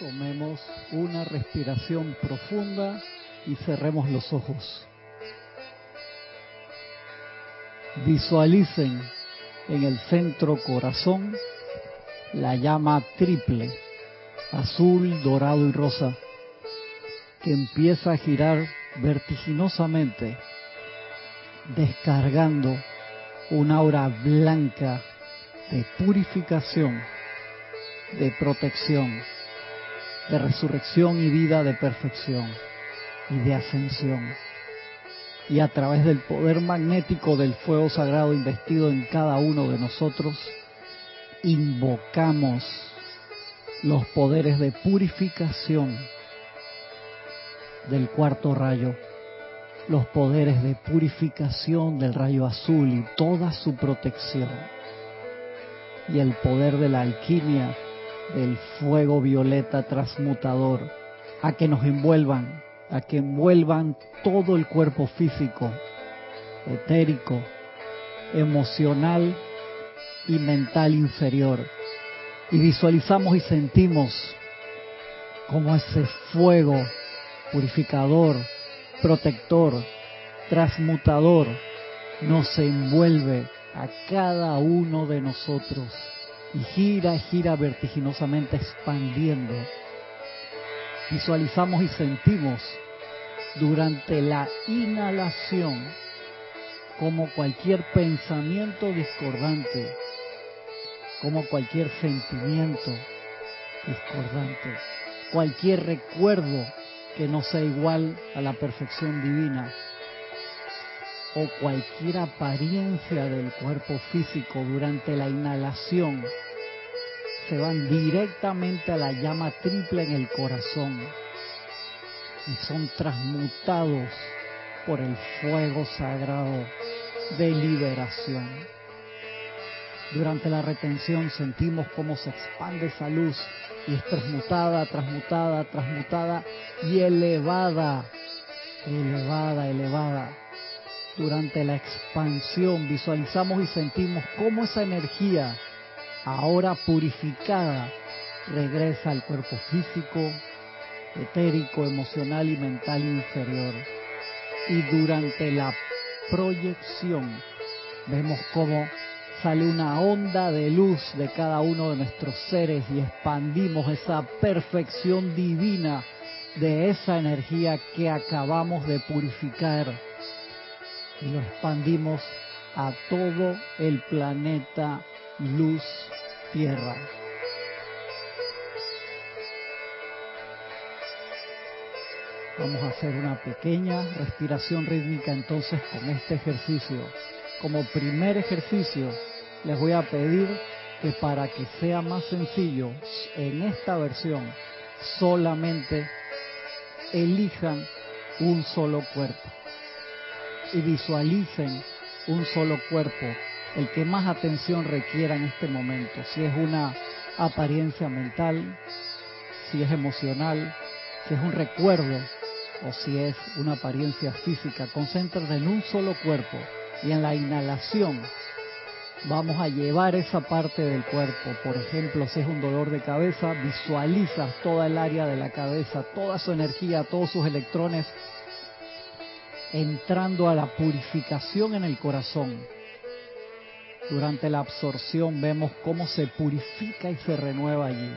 Tomemos una respiración profunda y cerremos los ojos. Visualicen en el centro corazón la llama triple, azul, dorado y rosa, que empieza a girar vertiginosamente, descargando una aura blanca de purificación, de protección, de resurrección y vida de perfección y de ascensión. Y a través del poder magnético del fuego sagrado investido en cada uno de nosotros, invocamos los poderes de purificación del cuarto rayo, los poderes de purificación del rayo azul y toda su protección, y el poder de la alquimia del fuego violeta transmutador, a que nos envuelvan, a que envuelvan todo el cuerpo físico, etérico, emocional y mental inferior. Y visualizamos y sentimos como ese fuego purificador, protector, transmutador, nos envuelve a cada uno de nosotros y gira, gira vertiginosamente expandiendo. Visualizamos y sentimos durante la inhalación como cualquier pensamiento discordante, como cualquier sentimiento discordante, cualquier recuerdo que no sea igual a la perfección divina o cualquier apariencia del cuerpo físico durante la inhalación se van directamente a la llama triple en el corazón y son transmutados por el fuego sagrado de liberación. Durante la retención sentimos cómo se expande esa luz y es transmutada, transmutada, transmutada y elevada, elevada, elevada. Durante la expansión visualizamos y sentimos cómo esa energía, ahora purificada, regresa al cuerpo físico, etérico, emocional y mental inferior. Y durante la proyección vemos cómo sale una onda de luz de cada uno de nuestros seres y expandimos esa perfección divina de esa energía que acabamos de purificar y lo expandimos a todo el planeta luz tierra. Vamos a hacer una pequeña respiración rítmica entonces con este ejercicio. Como primer ejercicio, les voy a pedir que para que sea más sencillo, en esta versión solamente elijan un solo cuerpo y visualicen un solo cuerpo, el que más atención requiera en este momento, si es una apariencia mental, si es emocional, si es un recuerdo o si es una apariencia física. Concéntrate en un solo cuerpo y en la inhalación vamos a llevar esa parte del cuerpo. Por ejemplo, si es un dolor de cabeza, visualizas toda el área de la cabeza, toda su energía, todos sus electrones entrando a la purificación en el corazón. Durante la absorción vemos cómo se purifica y se renueva allí.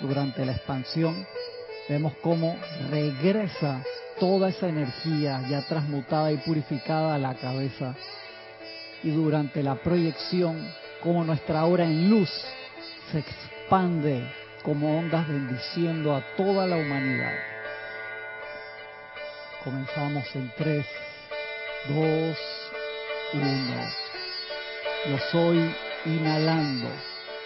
Durante la expansión vemos cómo regresa toda esa energía ya transmutada y purificada a la cabeza. Y durante la proyección, como nuestra hora en luz se expande como ondas bendiciendo a toda la humanidad. Comenzamos en 3, 2, 1. Yo soy inhalando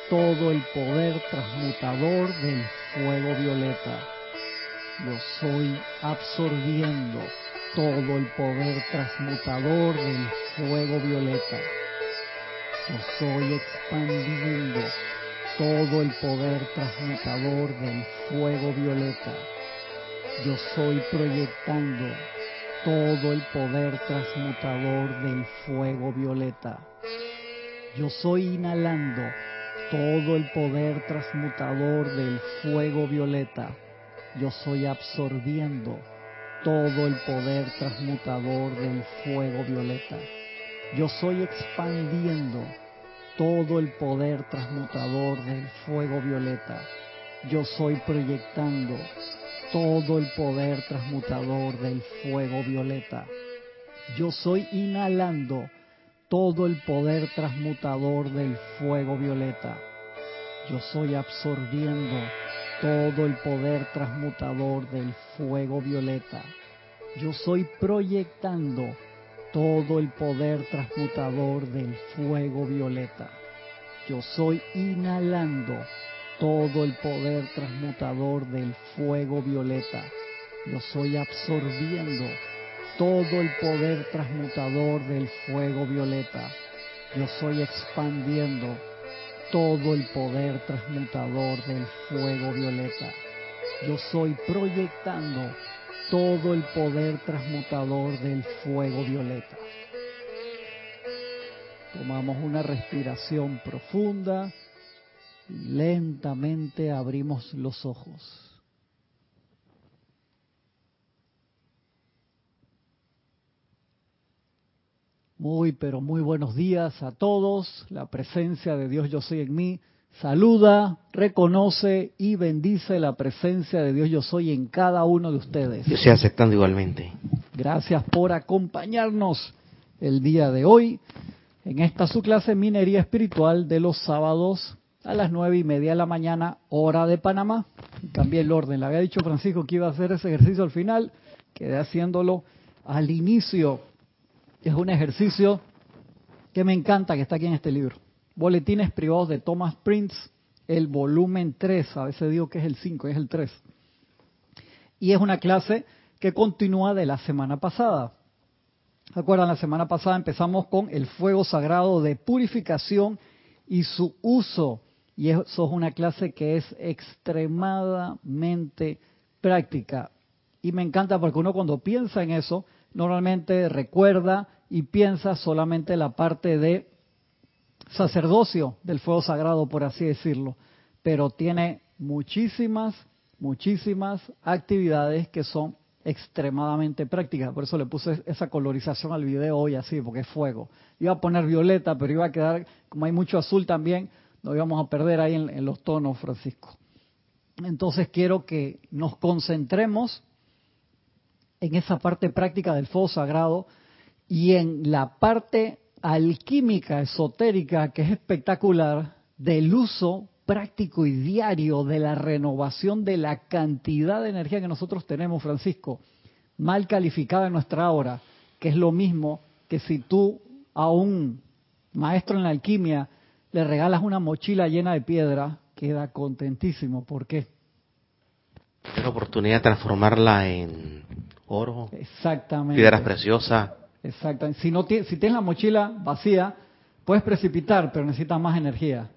todo el poder transmutador del fuego violeta. Yo soy absorbiendo todo el poder transmutador del fuego violeta. Yo soy expandiendo todo el poder transmutador del fuego violeta yo soy proyectando todo el poder transmutador del fuego violeta. Yo soy inhalando todo el poder transmutador del fuego violeta. Yo soy absorbiendo todo el poder transmutador del fuego violeta. Yo soy expandiendo todo el poder transmutador del fuego violeta. Yo soy proyectando todo el poder transmutador del fuego violeta. Yo soy inhalando todo el poder transmutador del fuego violeta. Yo soy absorbiendo todo el poder transmutador del fuego violeta. Yo soy proyectando todo el poder transmutador del fuego violeta. Yo soy inhalando todo el poder transmutador del fuego violeta. Yo soy absorbiendo todo el poder transmutador del fuego violeta. Yo soy expandiendo todo el poder transmutador del fuego violeta. Yo soy proyectando todo el poder transmutador del fuego violeta. Tomamos una respiración profunda lentamente abrimos los ojos. Muy, pero muy buenos días a todos. La presencia de Dios Yo Soy en mí saluda, reconoce y bendice la presencia de Dios Yo Soy en cada uno de ustedes. Yo estoy aceptando igualmente. Gracias por acompañarnos el día de hoy en esta su clase Minería Espiritual de los sábados a las nueve y media de la mañana, hora de Panamá. Cambié el orden. Le había dicho Francisco que iba a hacer ese ejercicio al final, quedé haciéndolo al inicio. Es un ejercicio que me encanta que está aquí en este libro. Boletines privados de Thomas Prince, el volumen 3, a veces digo que es el 5, es el 3. Y es una clase que continúa de la semana pasada. ¿Recuerdan? La semana pasada empezamos con el fuego sagrado de purificación y su uso. Y eso es una clase que es extremadamente práctica. Y me encanta porque uno cuando piensa en eso, normalmente recuerda y piensa solamente la parte de sacerdocio del fuego sagrado, por así decirlo, pero tiene muchísimas, muchísimas actividades que son extremadamente prácticas. Por eso le puse esa colorización al video hoy así, porque es fuego. Iba a poner violeta, pero iba a quedar, como hay mucho azul también, nos íbamos a perder ahí en, los tonos, Francisco. Entonces quiero que nos concentremos en esa parte práctica del fuego sagrado y en la parte alquímica esotérica que es espectacular del uso práctico y diario de la renovación de la cantidad de energía que nosotros tenemos, Francisco, mal calificada en nuestra hora, que es lo mismo que si tú a un maestro en la alquimia le regalas una mochila llena de piedra, queda contentísimo. ¿Por qué? Es la oportunidad de transformarla en oro, Exactamente. piedras preciosas, Exacto. Si, no si tienes la mochila vacía, puedes precipitar, pero necesitas más energía.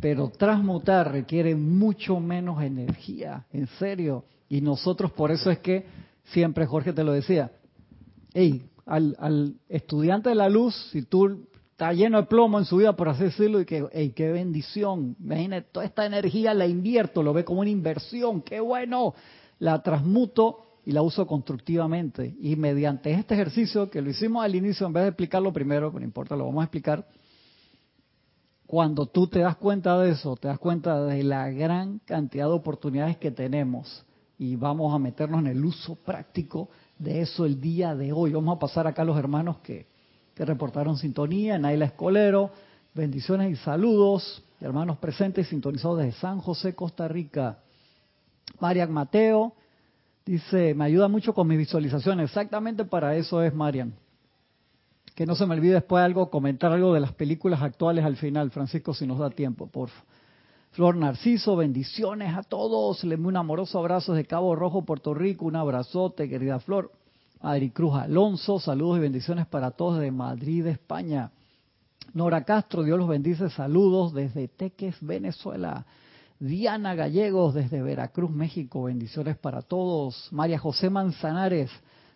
Pero transmutar requiere mucho menos energía, en serio. Y nosotros por eso es que siempre, Jorge te lo decía, hey, al, al estudiante de la luz, si tú estás lleno de plomo en su vida, por así decirlo, y que, qué bendición, imagínate, toda esta energía la invierto, lo ve como una inversión, qué bueno, la transmuto y la uso constructivamente. Y mediante este ejercicio, que lo hicimos al inicio, en vez de explicarlo primero, no importa, lo vamos a explicar, cuando tú te das cuenta de eso, te das cuenta de la gran cantidad de oportunidades que tenemos y vamos a meternos en el uso práctico de eso el día de hoy. Vamos a pasar acá a los hermanos que, reportaron sintonía, Naila Escolero, bendiciones y saludos, hermanos presentes y sintonizados desde San José, Costa Rica. Marian Mateo, Dice, me ayuda mucho con mis visualizaciones. Exactamente para eso es Marian. Que no se me olvide después algo, comentar algo de las películas actuales al final, Francisco, si nos da tiempo, por Flor Narciso, bendiciones a todos. Le envío un amoroso abrazo desde Cabo Rojo, Puerto Rico. Un abrazote, querida Flor. Adri Cruz Alonso, saludos y bendiciones para todos de Madrid, España. Nora Castro, Dios los bendice, saludos desde Teques, Venezuela. Diana Gallegos desde Veracruz, México, bendiciones para todos. María José Manzanares,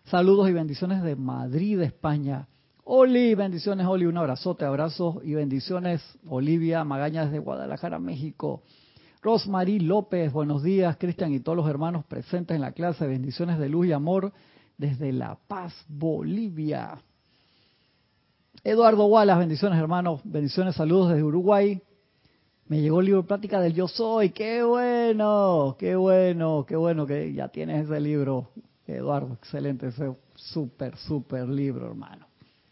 saludos y bendiciones de Madrid, España. Oli, bendiciones Oli, un abrazote, abrazos y bendiciones Olivia Magaña desde Guadalajara, México. Rosmarie López, buenos días, Cristian y todos los hermanos presentes en la clase, bendiciones de luz y amor desde La Paz, Bolivia. Eduardo Wallace, bendiciones hermanos, bendiciones, saludos desde Uruguay. Me llegó el libro Plática del Yo Soy, qué bueno, qué bueno, qué bueno que ya tienes ese libro, Eduardo, excelente, ese súper, súper libro hermano.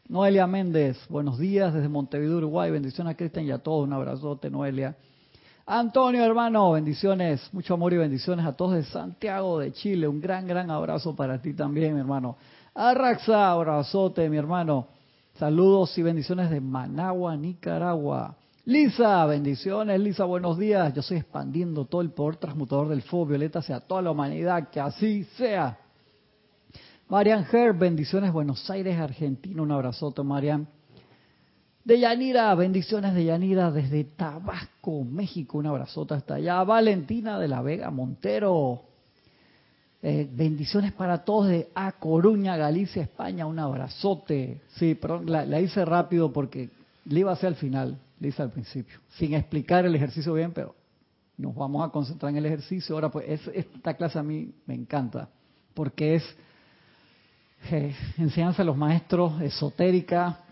Noelia Méndez, buenos días desde Montevideo, Uruguay. Bendiciones a Cristian y a todos. Un abrazote, Noelia. Antonio, hermano, bendiciones, mucho amor y bendiciones a todos de Santiago de Chile. Un gran, gran abrazo para ti también, mi hermano. Arraxa, abrazote, mi hermano. Saludos y bendiciones de Managua, Nicaragua. Lisa, bendiciones, Lisa, buenos días. Yo estoy expandiendo todo el poder transmutador del fuego violeta hacia toda la humanidad, que así sea. Marian Herb, bendiciones Buenos Aires, Argentina, un abrazote Marian. De Yanira, bendiciones de Yanira desde Tabasco, México, un abrazote hasta allá. Valentina de la Vega Montero, eh, bendiciones para todos de A Coruña, Galicia, España, un abrazote. Sí, perdón, la, hice rápido porque le iba a hacer al final, le hice al principio, sin explicar el ejercicio bien, pero nos vamos a concentrar en el ejercicio. Ahora, pues esta clase a mí me encanta porque es eh, enseñanza de los maestros esotérica,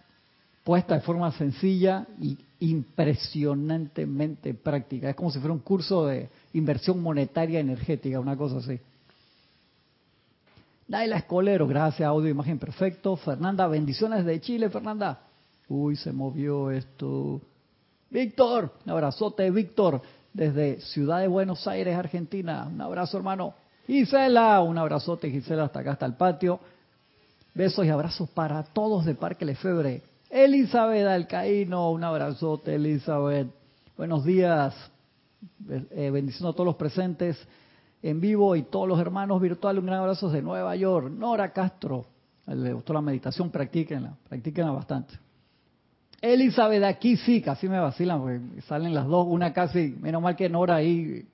puesta de forma sencilla y impresionantemente práctica. Es como si fuera un curso de inversión monetaria energética, una cosa así. Naila Escolero, gracias, audio, imagen perfecto. Fernanda, bendiciones de Chile, Fernanda. Uy, se movió esto. Víctor, un abrazote, Víctor, desde Ciudad de Buenos Aires, Argentina. Un abrazo, hermano. Gisela, un abrazote, Gisela, hasta acá, hasta el patio. Besos y abrazos para todos de Parque Lefebre. Elizabeth Alcaíno, un abrazote, Elizabeth. Buenos días. Eh, bendición a todos los presentes en vivo y todos los hermanos virtuales. Un gran abrazo desde Nueva York. Nora Castro. Le gustó la meditación, practíquenla, practíquenla bastante. Elizabeth, aquí sí, casi me vacilan, porque salen las dos, una casi, menos mal que Nora ahí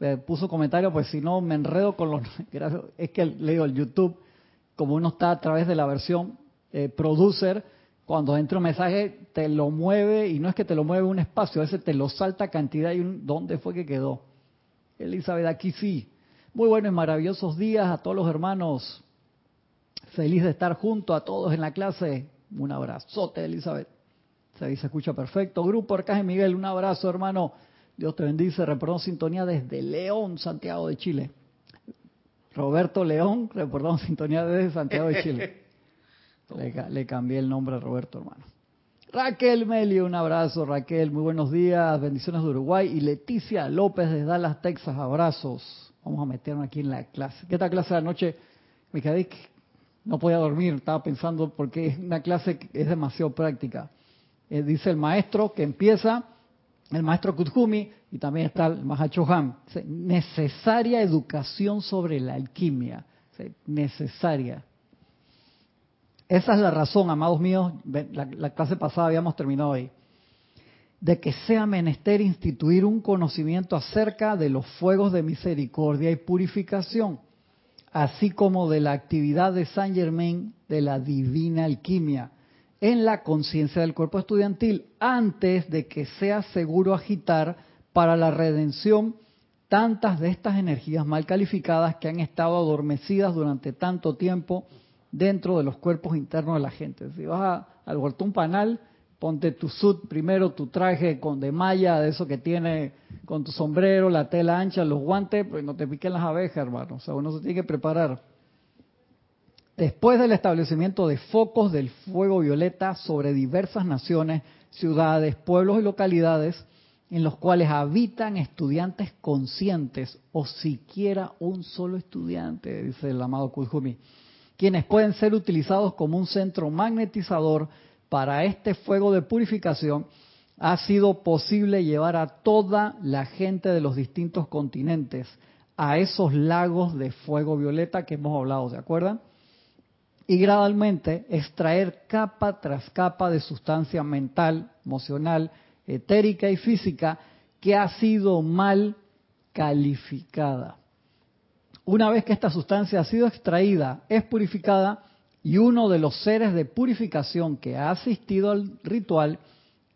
eh, puso comentario, pues si no me enredo con los... Es que leo el YouTube como uno está a través de la versión eh, producer, cuando entra un mensaje te lo mueve y no es que te lo mueve un espacio, a veces te lo salta cantidad y un, ¿dónde fue que quedó? Elizabeth, aquí sí. Muy buenos y maravillosos días a todos los hermanos. Feliz de estar junto a todos en la clase. Un abrazote, Elizabeth. Se dice, escucha perfecto. Grupo Arcángel Miguel, un abrazo, hermano. Dios te bendice. Reportamos sintonía desde León, Santiago de Chile. Roberto León, reportamos sintonía desde Santiago de Chile. Le, cambié el nombre a Roberto, hermano. Raquel Melio, un abrazo, Raquel, muy buenos días, bendiciones de Uruguay. Y Leticia López de Dallas, Texas, abrazos. Vamos a meternos aquí en la clase. ¿Qué tal clase de anoche? Me quedé, no podía dormir, estaba pensando porque es una clase que es demasiado práctica. Eh, dice el maestro que empieza, el maestro Kuthumi, y también está el Mahachohan. Necesaria educación sobre la alquimia. Necesaria. Esa es la razón, amados míos, la, clase pasada habíamos terminado ahí, de que sea menester instituir un conocimiento acerca de los fuegos de misericordia y purificación, así como de la actividad de Saint Germain de la divina alquimia en la conciencia del cuerpo estudiantil antes de que sea seguro agitar para la redención tantas de estas energías mal calificadas que han estado adormecidas durante tanto tiempo dentro de los cuerpos internos de la gente. Si vas al huertón panal, ponte tu sud primero, tu traje con de malla, de eso que tiene con tu sombrero, la tela ancha, los guantes, pues no te piquen las abejas, hermano. O sea, uno se tiene que preparar. Después del establecimiento de focos del fuego violeta sobre diversas naciones, ciudades, pueblos y localidades, en los cuales habitan estudiantes conscientes o siquiera un solo estudiante, dice el amado Kujumi, quienes pueden ser utilizados como un centro magnetizador para este fuego de purificación, ha sido posible llevar a toda la gente de los distintos continentes a esos lagos de fuego violeta que hemos hablado, ¿se acuerdan? Y gradualmente extraer capa tras capa de sustancia mental, emocional, etérica y física que ha sido mal calificada. Una vez que esta sustancia ha sido extraída, es purificada, y uno de los seres de purificación que ha asistido al ritual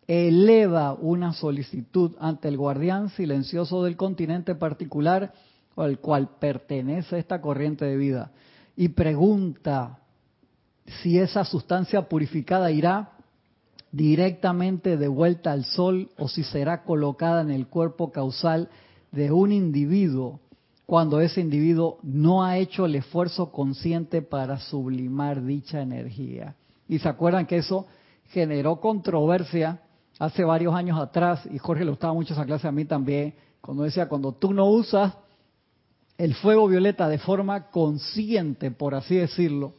eleva una solicitud ante el guardián silencioso del continente particular al cual pertenece esta corriente de vida y pregunta si esa sustancia purificada irá directamente de vuelta al sol o si será colocada en el cuerpo causal de un individuo cuando ese individuo no ha hecho el esfuerzo consciente para sublimar dicha energía. Y se acuerdan que eso generó controversia hace varios años atrás, y Jorge le gustaba mucho esa clase a mí también, cuando decía, cuando tú no usas el fuego violeta de forma consciente, por así decirlo,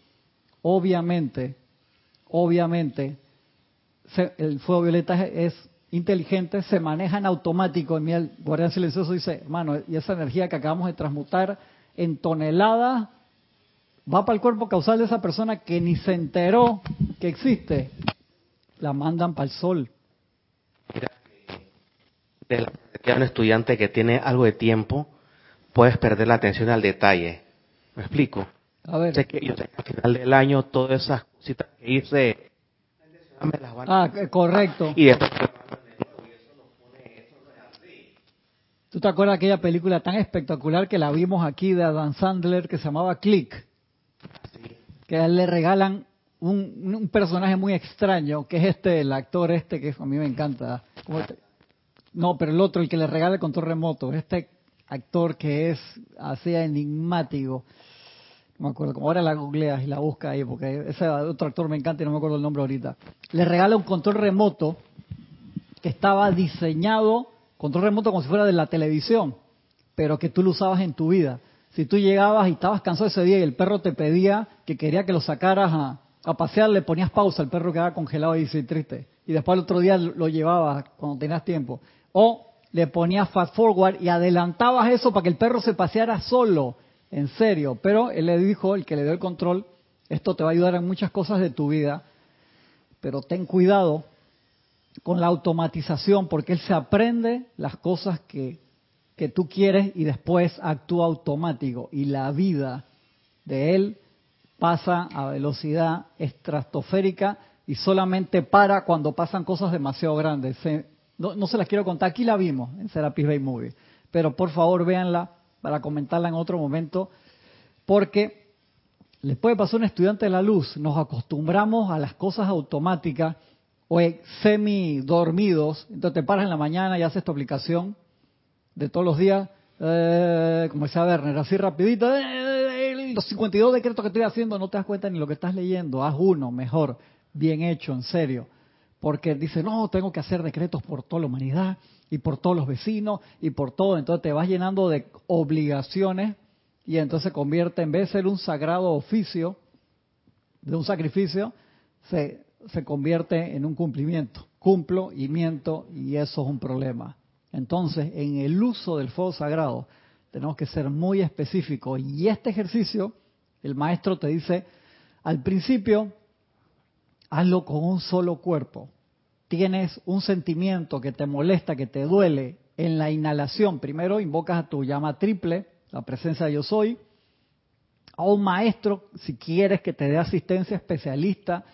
obviamente, obviamente, el fuego violeta es, inteligente, se maneja en automático. En el guardián silencioso dice, hermano, y esa energía que acabamos de transmutar en toneladas va para el cuerpo causal de esa persona que ni se enteró que existe. La mandan para el sol. De un estudiante que tiene algo de tiempo, puedes perder la atención al detalle. ¿Me explico? A ver. Sé que yo sé que al final del año todas esas cositas que hice me las van Ah, correcto. y después ¿Tú te acuerdas de aquella película tan espectacular que la vimos aquí de Adam Sandler que se llamaba Click? Que a él le regalan un, personaje muy extraño, que es este, el actor este que a mí me encanta. No, pero el otro, el que le regala el control remoto. Este actor que es así enigmático. No me acuerdo, como ahora la googleas y la busca ahí, porque ese otro actor me encanta y no me acuerdo el nombre ahorita. Le regala un control remoto que estaba diseñado, control remoto como si fuera de la televisión, pero que tú lo usabas en tu vida. Si tú llegabas y estabas cansado ese día y el perro te pedía que quería que lo sacaras a, a pasear, le ponías pausa, el perro quedaba congelado y triste. Y después el otro día lo llevabas cuando tenías tiempo. O le ponías fast forward y adelantabas eso para que el perro se paseara solo, en serio. Pero él le dijo, el que le dio el control, esto te va a ayudar en muchas cosas de tu vida, pero ten cuidado con la automatización, porque él se aprende las cosas que, que tú quieres y después actúa automático. Y la vida de él pasa a velocidad estratosférica y solamente para cuando pasan cosas demasiado grandes. Se, no, se las quiero contar, aquí la vimos en Serapis Bay Movie, pero por favor véanla para comentarla en otro momento, porque les puede pasar un estudiante de la luz, nos acostumbramos a las cosas automáticas o semi dormidos, entonces te paras en la mañana y haces tu aplicación de todos los días, eh, como decía Werner, así rapidito, eh, los 52 decretos que estoy haciendo no te das cuenta ni lo que estás leyendo, haz uno mejor, bien hecho, en serio porque dice, no, tengo que hacer decretos por toda la humanidad y por todos los vecinos y por todo. Entonces te vas llenando de obligaciones y entonces se convierte, en vez de ser un sagrado oficio, de un sacrificio, se, se convierte en un cumplimiento. Cumplo y miento y eso es un problema. Entonces, en el uso del fuego sagrado, tenemos que ser muy específicos. Y este ejercicio, el maestro te dice, al principio hazlo con un solo cuerpo. Tienes un sentimiento que te molesta, que te duele en la inhalación. Primero invocas a tu llama triple, la presencia de yo soy, a un maestro, si quieres que te dé asistencia especialista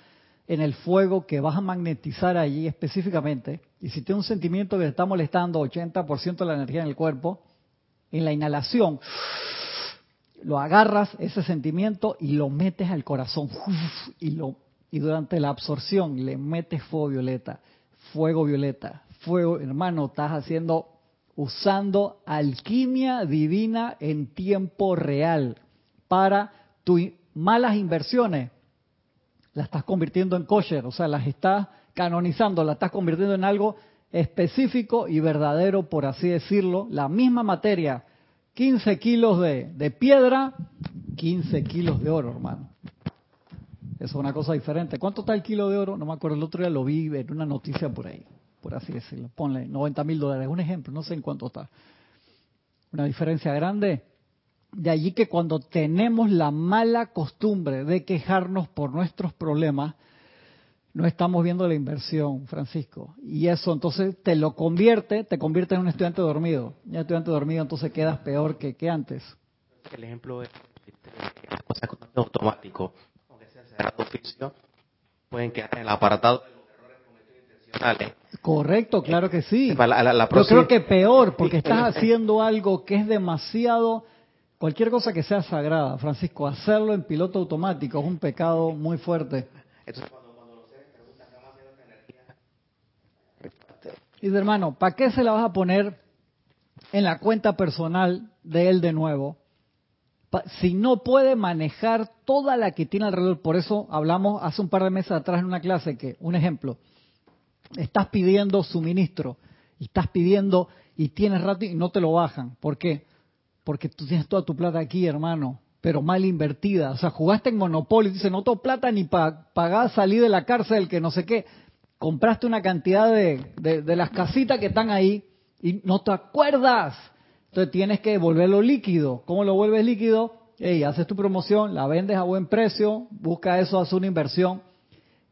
en el fuego que vas a magnetizar allí específicamente. Y si tienes un sentimiento que te está molestando 80% de la energía en el cuerpo, en la inhalación, lo agarras ese sentimiento y lo metes al corazón y y durante la absorción le metes fuego violeta, fuego violeta, fuego, hermano, estás haciendo, usando alquimia divina en tiempo real para tus malas inversiones. Las estás convirtiendo en kosher, o sea, las estás canonizando, las estás convirtiendo en algo específico y verdadero, por así decirlo. La misma materia, 15 kilos de, de piedra, 15 kilos de oro, hermano. Eso es una cosa diferente. ¿Cuánto está el kilo de oro? No me acuerdo, el otro día lo vi en una noticia por ahí, por así decirlo. Ponle 90 mil dólares, un ejemplo, no sé en cuánto está. Una diferencia grande. De allí que cuando tenemos la mala costumbre de quejarnos por nuestros problemas, no estamos viendo la inversión, Francisco. Y eso entonces te lo convierte, te convierte en un estudiante dormido. Y un estudiante dormido entonces quedas peor que, que antes. El ejemplo es las cosas automático considerado oficio, pueden quedar en el apartado de los errores cometidos intencionales. Correcto, claro que sí. La, la, la Yo creo que peor, porque estás haciendo algo que es demasiado, cualquier cosa que sea sagrada, Francisco, hacerlo en piloto automático es un pecado muy fuerte. Entonces, cuando, cuando los seres preguntan cómo hacer esta energía, Y de hermano, ¿para qué se la vas a poner en la cuenta personal de él de nuevo? Pa- Si no puede manejar toda la que tiene alrededor, por eso hablamos hace un par de meses atrás en una clase que, un ejemplo, estás pidiendo suministro y estás pidiendo y tienes rato y no te lo bajan. ¿Por qué? Porque tú tienes toda tu plata aquí, hermano, pero mal invertida. O sea, jugaste en Monopoly y dices, no tengo plata ni para pagar salir de la cárcel, que no sé qué. Compraste una cantidad de, de, de las casitas que están ahí y no te acuerdas. Entonces tienes que volverlo líquido. ¿Cómo lo vuelves líquido? Ey, haces tu promoción, la vendes a buen precio, busca eso, hace una inversión.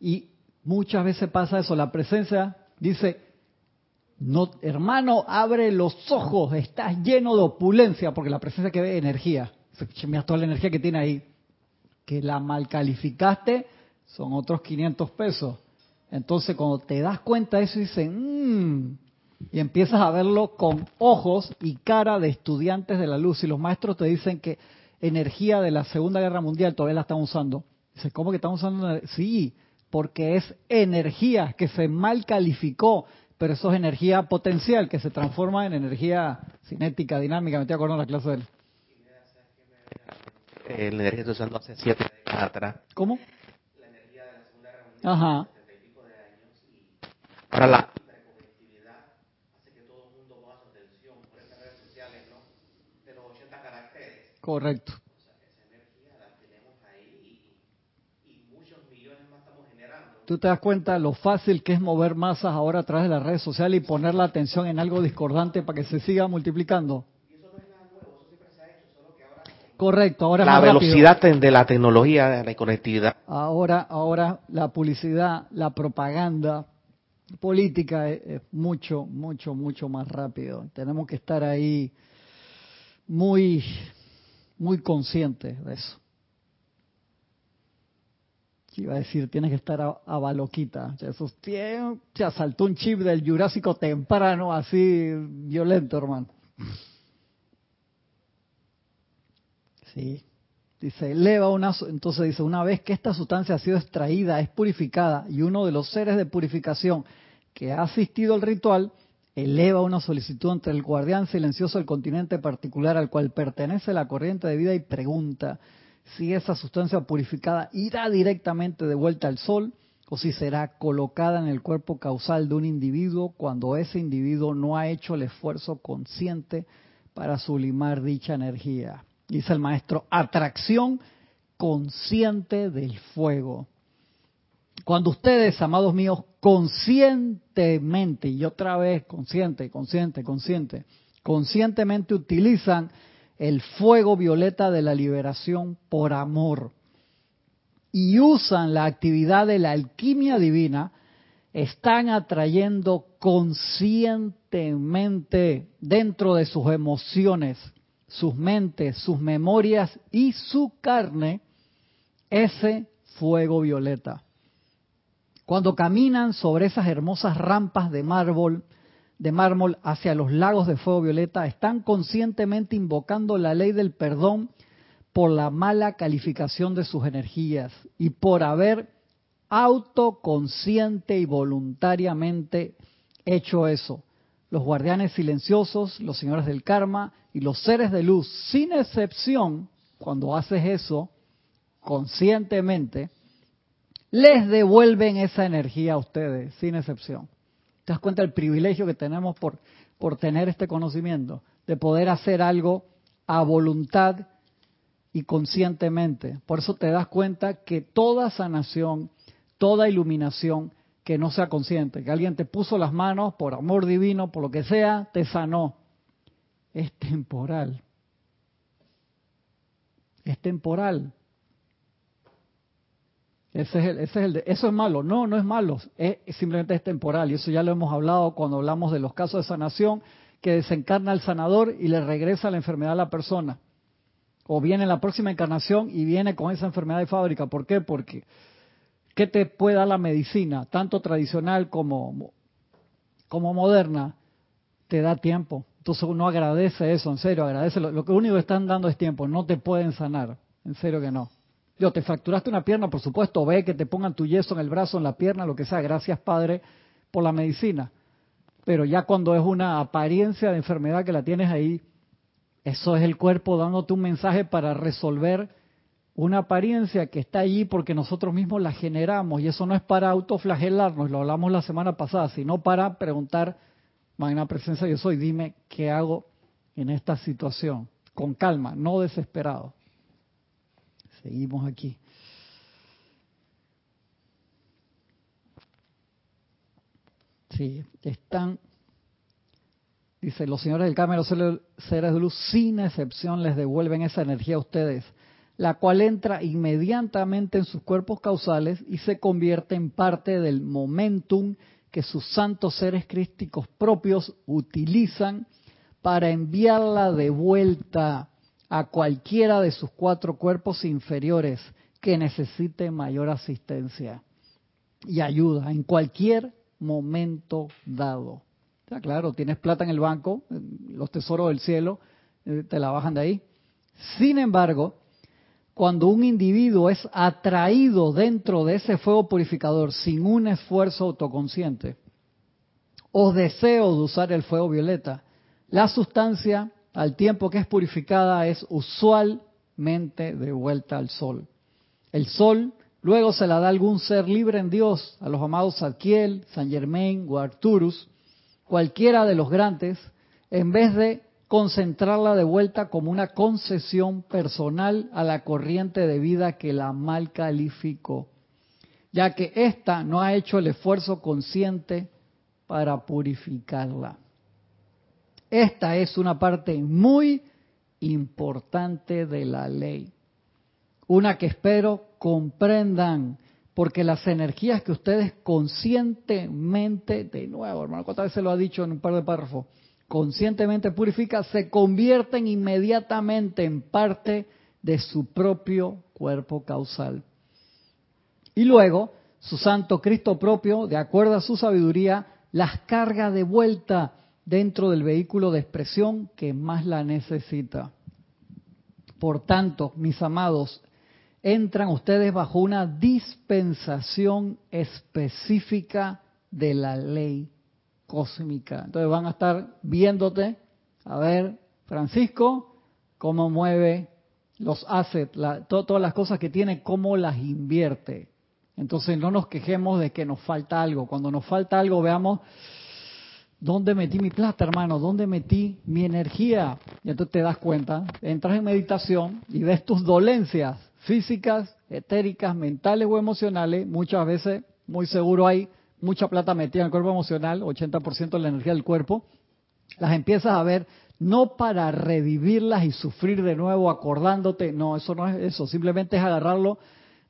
Y muchas veces pasa eso. La presencia dice, no, hermano, abre los ojos, estás lleno de opulencia, porque la presencia que ve energía. Dice, "Che, Mira toda la energía que tiene ahí. Que la mal calificaste, son otros 500 pesos. Entonces, cuando te das cuenta de eso, dices, "Mm", y empiezas a verlo con ojos y cara de estudiantes de la luz. Y los maestros te dicen que energía de la Segunda Guerra Mundial todavía la están usando. Dice, ¿cómo que están usando? Sí, porque es energía que se mal calificó, pero eso es energía potencial que se transforma en energía cinética, dinámica. Me estoy acordando de la clase de él. eh, la energía que estoy usando hace siete décadas atrás. ¿Cómo? Ajá. La que todo el mundo ponga su atención por estas redes sociales, ¿no? De los 80 caracteres. Correcto. O sea, esa energía la tenemos ahí y, y muchos millones más estamos generando. Tú te das cuenta lo fácil que es mover masas ahora a través de las redes sociales y poner la atención en algo discordante para que se siga multiplicando. Correcto, ahora es La rápido. velocidad te- de la tecnología, de la conectividad. Ahora, ahora la publicidad, la propaganda política es, es mucho, mucho, mucho más rápido. Tenemos que estar ahí muy, muy conscientes de eso. Iba a decir, tienes que estar a, a baloquita. Ya esos tiempos, ya saltó un chip del Jurásico temprano, así violento, hermano. Sí. Dice, eleva una, entonces dice, una vez que esta sustancia ha sido extraída, es purificada, y uno de los seres de purificación que ha asistido al ritual, eleva una solicitud ante el guardián silencioso del continente particular al cual pertenece la corriente de vida y pregunta si esa sustancia purificada irá directamente de vuelta al sol o si será colocada en el cuerpo causal de un individuo cuando ese individuo no ha hecho el esfuerzo consciente para sublimar dicha energía. Dice el maestro, atracción consciente del fuego. Cuando ustedes, amados míos, conscientemente, y otra vez consciente, consciente, consciente, conscientemente utilizan el fuego violeta de la liberación por amor y usan la actividad de la alquimia divina, están atrayendo conscientemente dentro de sus emociones, sus mentes, sus memorias y su carne ese fuego violeta. Cuando caminan sobre esas hermosas rampas de mármol, de mármol hacia los lagos de fuego violeta, están conscientemente invocando la ley del perdón por la mala calificación de sus energías y por haber autoconsciente y voluntariamente hecho eso. Los guardianes silenciosos, los señores del karma y los seres de luz, sin excepción, cuando haces eso conscientemente, les devuelven esa energía a ustedes, sin excepción. ¿Te das cuenta del privilegio que tenemos por, por tener este conocimiento? De poder hacer algo a voluntad y conscientemente. Por eso te das cuenta que toda sanación, toda iluminación que no sea consciente, que alguien te puso las manos por amor divino, por lo que sea, te sanó, es temporal. Es temporal. Ese es el, ese es el de- eso es malo. No, no es malo. Es, simplemente es temporal. Y eso ya lo hemos hablado cuando hablamos de los casos de sanación, que desencarna el sanador y le regresa la enfermedad a la persona. o viene en la próxima encarnación y viene con esa enfermedad de fábrica. ¿Por qué? Porque ¿qué te puede dar la medicina, tanto tradicional como, como moderna? Te da tiempo. Entonces uno agradece eso, en serio, agradece. Lo, lo que único que están dando es tiempo, no te pueden sanar, en serio que no. Yo, te fracturaste una pierna, por supuesto, ve que te pongan tu yeso en el brazo, en la pierna, lo que sea. Gracias, Padre, por la medicina. Pero ya cuando es una apariencia de enfermedad que la tienes ahí, eso es el cuerpo dándote un mensaje para resolver una apariencia que está allí porque nosotros mismos la generamos. Y eso no es para autoflagelarnos, lo hablamos la semana pasada, sino para preguntar, magna presencia yo soy, dime qué hago en esta situación. Con calma, no desesperado. Seguimos aquí. Sí, están, dice, los señores del Carmen, los seres de luz, sin excepción, les devuelven esa energía a ustedes, la cual entra inmediatamente en sus cuerpos causales y se convierte en parte del momentum que sus santos seres crísticos propios utilizan para enviarla de vuelta a cualquiera de sus cuatro cuerpos inferiores que necesite mayor asistencia y ayuda en cualquier momento dado. Está claro, tienes plata en el banco, los tesoros del cielo, eh, te la bajan de ahí. Sin embargo, cuando un individuo es atraído dentro de ese fuego purificador sin un esfuerzo autoconsciente o deseo de usar el fuego violeta, la sustancia al tiempo que es purificada, es usualmente de vuelta al sol. El sol luego se la da algún ser libre en Dios, a los amados Zadkiel, San Germain o Arturus, cualquiera de los grandes, en vez de concentrarla de vuelta como una concesión personal a la corriente de vida que la mal calificó, ya que ésta no ha hecho el esfuerzo consciente para purificarla. Esta es una parte muy importante de la ley. Una que espero comprendan, porque las energías que ustedes conscientemente, de nuevo, hermano, cuántas veces lo ha dicho en un par de párrafos, conscientemente purifican, se convierten inmediatamente en parte de su propio cuerpo causal. Y luego, su santo Cristo propio, de acuerdo a su sabiduría, las carga de vuelta dentro del vehículo de expresión que más la necesita. Por tanto, mis amados, entran ustedes bajo una dispensación específica de la ley cósmica. Entonces van a estar viéndote, a ver, Francisco, cómo mueve los assets, todas las cosas que tiene, cómo las invierte. Entonces no nos quejemos de que nos falta algo. Cuando nos falta algo, veamos, ¿Dónde metí mi plata, hermano? ¿Dónde metí mi energía? Y entonces te das cuenta, entras en meditación y ves tus dolencias físicas, etéricas, mentales o emocionales. Muchas veces, muy seguro, hay mucha plata metida en el cuerpo emocional, 80% de la energía del cuerpo. Las empiezas a ver no para revivirlas y sufrir de nuevo acordándote, no, eso no es eso, simplemente es agarrarlo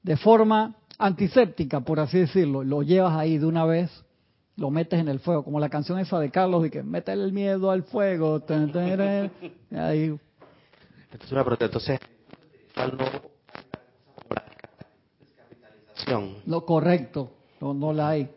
de forma antiséptica, por así decirlo, lo llevas ahí de una vez lo metes en el fuego, como la canción esa de Carlos de que mete el miedo al fuego. ahí. Entonces, Lo correcto, no, no la hay.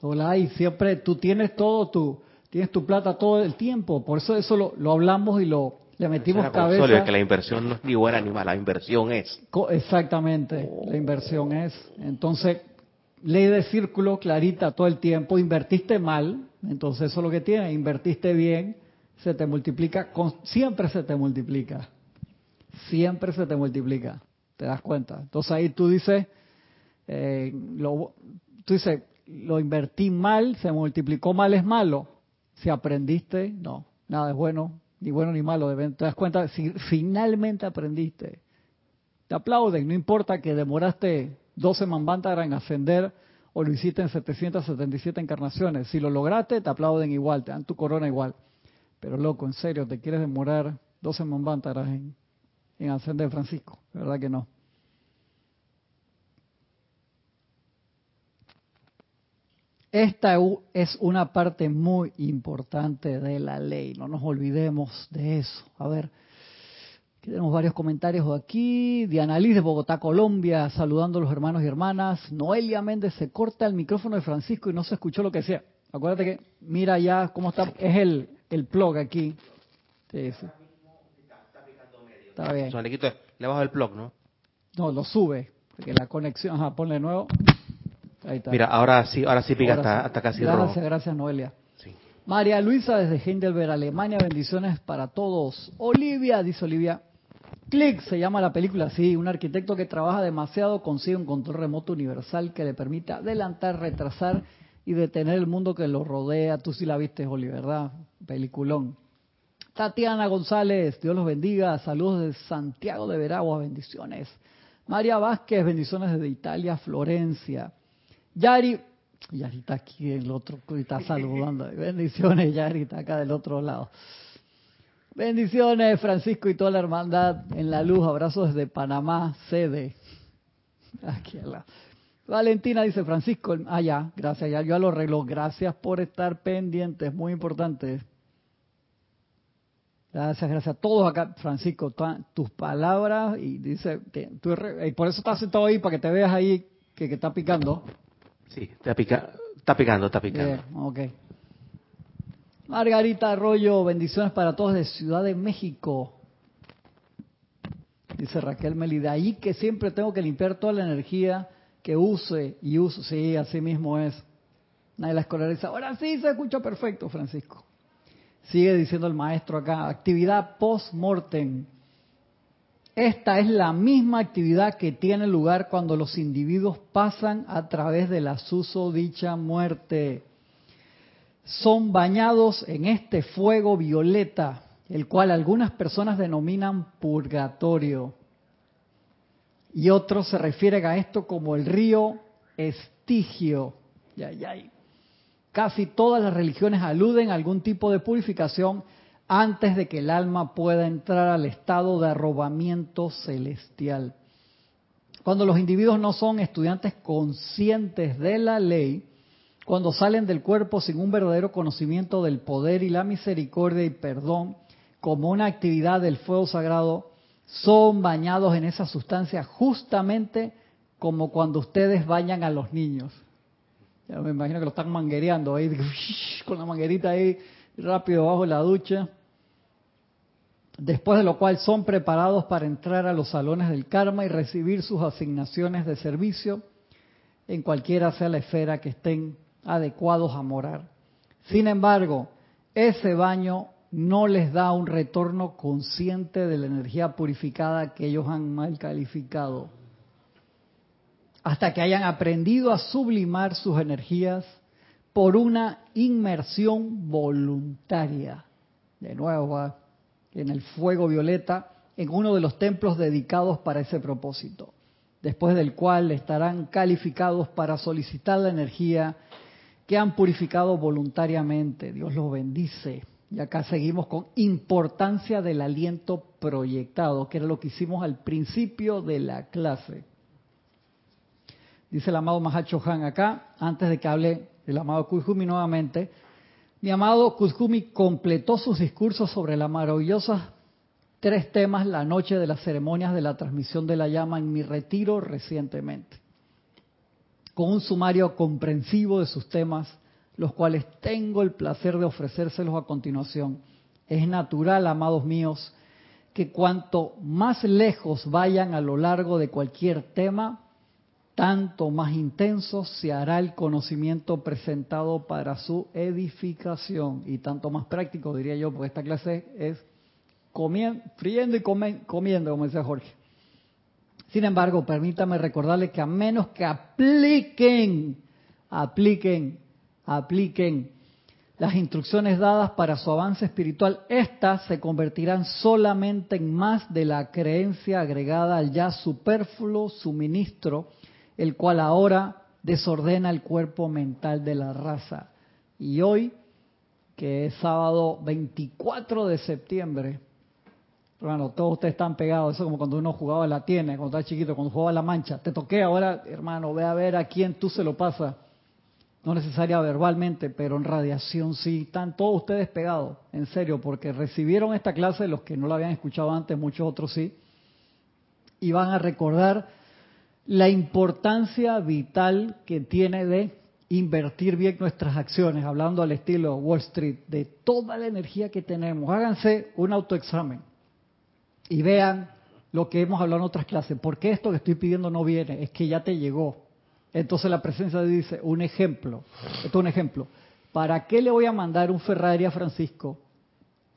No la hay. Siempre tú tienes todo, tu, tienes tu plata todo el tiempo. Por eso eso lo, lo hablamos y lo le metimos cabeza. que la inversión no es ni buena ni mala, la inversión es. Exactamente, la inversión es. Entonces, ley de círculo clarita todo el tiempo, invertiste mal, entonces eso es lo que tiene, invertiste bien, se te multiplica, siempre se te multiplica, siempre se te multiplica, te das cuenta. Entonces ahí tú dices, eh, lo, tú dices, lo invertí mal, se multiplicó mal, es malo. Si aprendiste, no, nada es bueno, ni bueno ni malo, te das cuenta, si finalmente aprendiste, te aplauden, no importa que demoraste 12 Manvantara en ascender o lo hiciste en 777 encarnaciones. Si lo lograste, te aplauden igual, te dan tu corona igual. Pero loco, en serio, ¿te quieres demorar 12 Manvantaras en, en ascender Francisco? ¿Verdad que no? Esta es una parte muy importante de la ley, no nos olvidemos de eso. A ver, tenemos varios comentarios aquí. Diana Liz de Bogotá, Colombia, saludando a los hermanos y hermanas. Noelia Méndez se corta el micrófono de Francisco y no se escuchó lo que sea. Acuérdate que, mira ya cómo está, es el, el plug aquí. Sí, sí. Está bien. le bajo el plug, ¿no? No, lo sube, porque la conexión, ajá, ponle de nuevo. Ahí está. Mira, ahora sí, ahora sí pica hasta, hasta, casi Gracias, gracias Noelia. María Luisa desde Heidelberg, Alemania, bendiciones para todos. Olivia, dice Olivia, Click se llama la película, sí, un arquitecto que trabaja demasiado consigue un control remoto universal que le permita adelantar, retrasar y detener el mundo que lo rodea. Tú sí la viste, Oli, ¿verdad? Peliculón. Tatiana González, Dios los bendiga. Saludos de Santiago de Veragua, bendiciones. María Vázquez, bendiciones desde Italia, Florencia. Yari, Yari está aquí el otro, está saludando. Bendiciones, Yari está acá del otro lado. Bendiciones, Francisco y toda la hermandad en la luz. Abrazos desde Panamá, sede. Aquí lado. Valentina dice, Francisco, ah, ya, gracias, ya yo lo arreglo. Gracias por estar pendientes, muy importante. Gracias, gracias a todos acá, Francisco, tus palabras y dice, y por eso estás sentado ahí, para que te veas ahí que, está picando. Sí, está, pica, está picando, está picando. ok. Margarita Arroyo, bendiciones para todos de Ciudad de México. Dice Raquel Melida, ahí que siempre tengo que limpiar toda la energía que use y use. Sí, así mismo es. Nadie la escolariza. Ahora sí se escucha perfecto, Francisco. Sigue diciendo el maestro acá, actividad post-mortem. Esta es la misma actividad que tiene lugar cuando los individuos pasan a través de la susodicha muerte. Son bañados en este fuego violeta, el cual algunas personas denominan purgatorio. Y otros se refieren a esto como el río Estigio. Ya, ya, Casi todas las religiones aluden a algún tipo de purificación antes de que el alma pueda entrar al estado de arrobamiento celestial. Cuando los individuos no son estudiantes conscientes de la ley, cuando salen del cuerpo sin un verdadero conocimiento del poder y la misericordia y perdón como una actividad del fuego sagrado, son bañados en esa sustancia justamente como cuando ustedes bañan a los niños me imagino que lo están manguereando ahí, con la manguerita ahí, rápido bajo la ducha. Después de lo cual son preparados para entrar a los salones del karma y recibir sus asignaciones de servicio en cualquiera sea la esfera que estén adecuados a morar. Sin embargo, ese baño no les da un retorno consciente de la energía purificada que ellos han mal calificado hasta que hayan aprendido a sublimar sus energías por una inmersión voluntaria. De nuevo, en el fuego violeta, en uno de los templos dedicados para ese propósito, después del cual estarán calificados para solicitar la energía que han purificado voluntariamente. Dios los bendice. Y acá seguimos con importancia del aliento proyectado, que era lo que hicimos al principio de la clase. Dice el amado Mahacho Han acá, antes de que hable el amado Kuzumi nuevamente. Mi amado Kuzumi completó sus discursos sobre las maravillosas tres temas la noche de las ceremonias de la transmisión de la llama en mi retiro recientemente. Con un sumario comprensivo de sus temas, los cuales tengo el placer de ofrecérselos a continuación. Es natural, amados míos, que cuanto más lejos vayan a lo largo de cualquier tema, tanto más intenso se hará el conocimiento presentado para su edificación y tanto más práctico, diría yo, porque esta clase es comiendo, friendo y comiendo, como decía Jorge. Sin embargo, permítame recordarle que a menos que apliquen, apliquen, apliquen las instrucciones dadas para su avance espiritual, éstas se convertirán solamente en más de la creencia agregada al ya superfluo suministro el cual ahora desordena el cuerpo mental de la raza. Y hoy, que es sábado 24 de septiembre, hermano, todos ustedes están pegados, eso como cuando uno jugaba la tiene, cuando estaba chiquito, cuando jugaba la mancha, te toqué ahora, hermano, ve a ver a quién tú se lo pasas. no necesaria verbalmente, pero en radiación sí. Están todos ustedes pegados, en serio, porque recibieron esta clase, los que no la habían escuchado antes, muchos otros sí, y van a recordar la importancia vital que tiene de invertir bien nuestras acciones, hablando al estilo Wall Street, de toda la energía que tenemos. Háganse un autoexamen y vean lo que hemos hablado en otras clases. ¿Por qué esto que estoy pidiendo no viene? Es que ya te llegó. Entonces la presencia dice, un ejemplo, esto es un ejemplo. ¿Para qué le voy a mandar un Ferrari a Francisco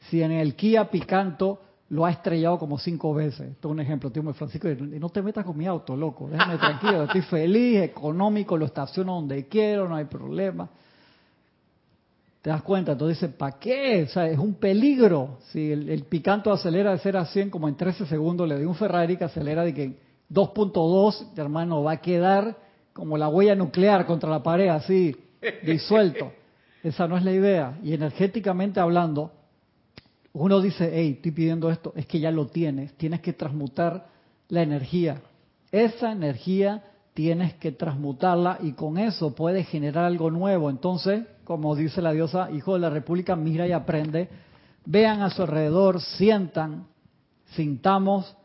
si en el Kia Picanto lo ha estrellado como cinco veces? Esto es un ejemplo, tío Francisco, no te metas con mi auto, loco, déjame tranquilo, estoy feliz, económico, lo estaciono donde quiero, no hay problema. ¿Te das cuenta? Entonces dice, ¿para qué? O sea, es un peligro. Si el, Picanto acelera de 0 a 100 como en 13 segundos, le doy un Ferrari que acelera de que 2.2, hermano, va a quedar como la huella nuclear contra la pared, así, disuelto. Esa no es la idea. Y energéticamente hablando, uno dice, hey, estoy pidiendo esto, es que ya lo tienes, tienes que transmutar la energía. Esa energía tienes que transmutarla y con eso puedes generar algo nuevo. Entonces, como dice la diosa, hijo de la República, mira y aprende, vean a su alrededor, sientan, sintamos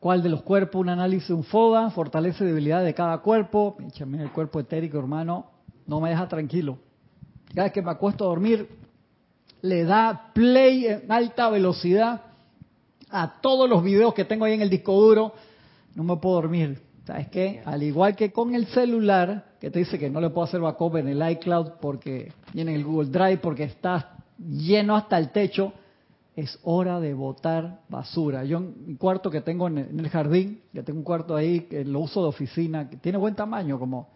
cuál de los cuerpos, un análisis, un FODA, fortalece debilidad de cada cuerpo. Mira, el cuerpo etérico, hermano, no me deja tranquilo. Cada vez que me acuesto a dormir, le da play en alta velocidad a todos los videos que tengo ahí en el disco duro. No me puedo dormir. ¿Sabes qué? Al igual que con el celular, te dice que no le puedo hacer backup en el iCloud porque viene en el Google Drive porque está lleno hasta el techo, es hora de botar basura. Yo un cuarto que tengo en el jardín, que tengo un cuarto ahí que lo uso de oficina, que tiene buen tamaño, como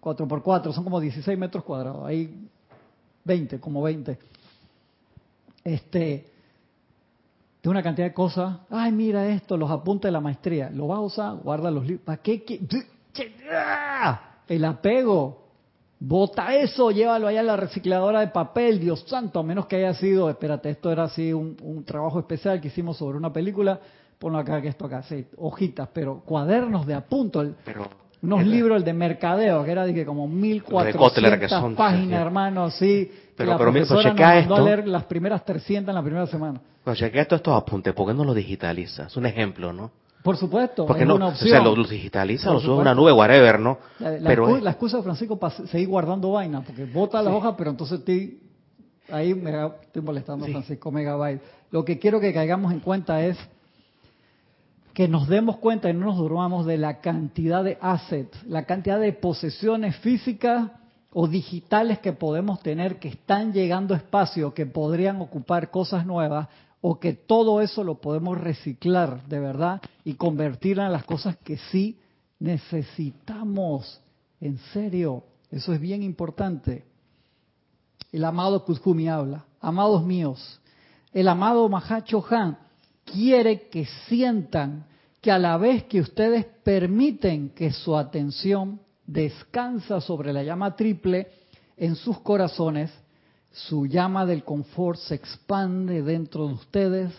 4x4, son como 16 metros cuadrados, ahí 20, como 20. Este, tengo una cantidad de cosas, ay mira esto, los apuntes de la maestría, lo vas a usar, guarda los libros, ¿para qué? El apego, Bota eso, llévalo allá a la recicladora de papel, Dios santo, a menos que haya sido, espérate, esto era así un, trabajo especial que hicimos sobre una película, ponlo acá, que esto acá, sí, hojitas, pero cuadernos de apunto, unos libros, el de mercadeo, que era de que como 1400 páginas, hermano, sí, pero, la pero, profesora nos mandó a leer las primeras 300 en la primera semana. Pero chequea esto, estos apuntes, ¿por qué no los digitalizas? Es un ejemplo, ¿no? Por supuesto, Porque no, una opción. O sea, lo, digitaliza, lo sube a una nube, whatever, ¿no? La, pero la excusa de Francisco para seguir guardando vaina, porque bota la hoja, pero entonces ahí me estoy molestando a Francisco Megabyte. Lo que quiero que caigamos en cuenta es que nos demos cuenta y no nos durmamos de la cantidad de assets, la cantidad de posesiones físicas o digitales que podemos tener que están llegando a espacio, que podrían ocupar cosas nuevas, o que todo eso lo podemos reciclar de verdad y convertir en las cosas que sí necesitamos. En serio, eso es bien importante. El amado Kuzumi habla, amados míos, el amado Mahacho Han quiere que sientan que a la vez que ustedes permiten que su atención descansa sobre la llama triple en sus corazones, su llama del confort se expande dentro de ustedes,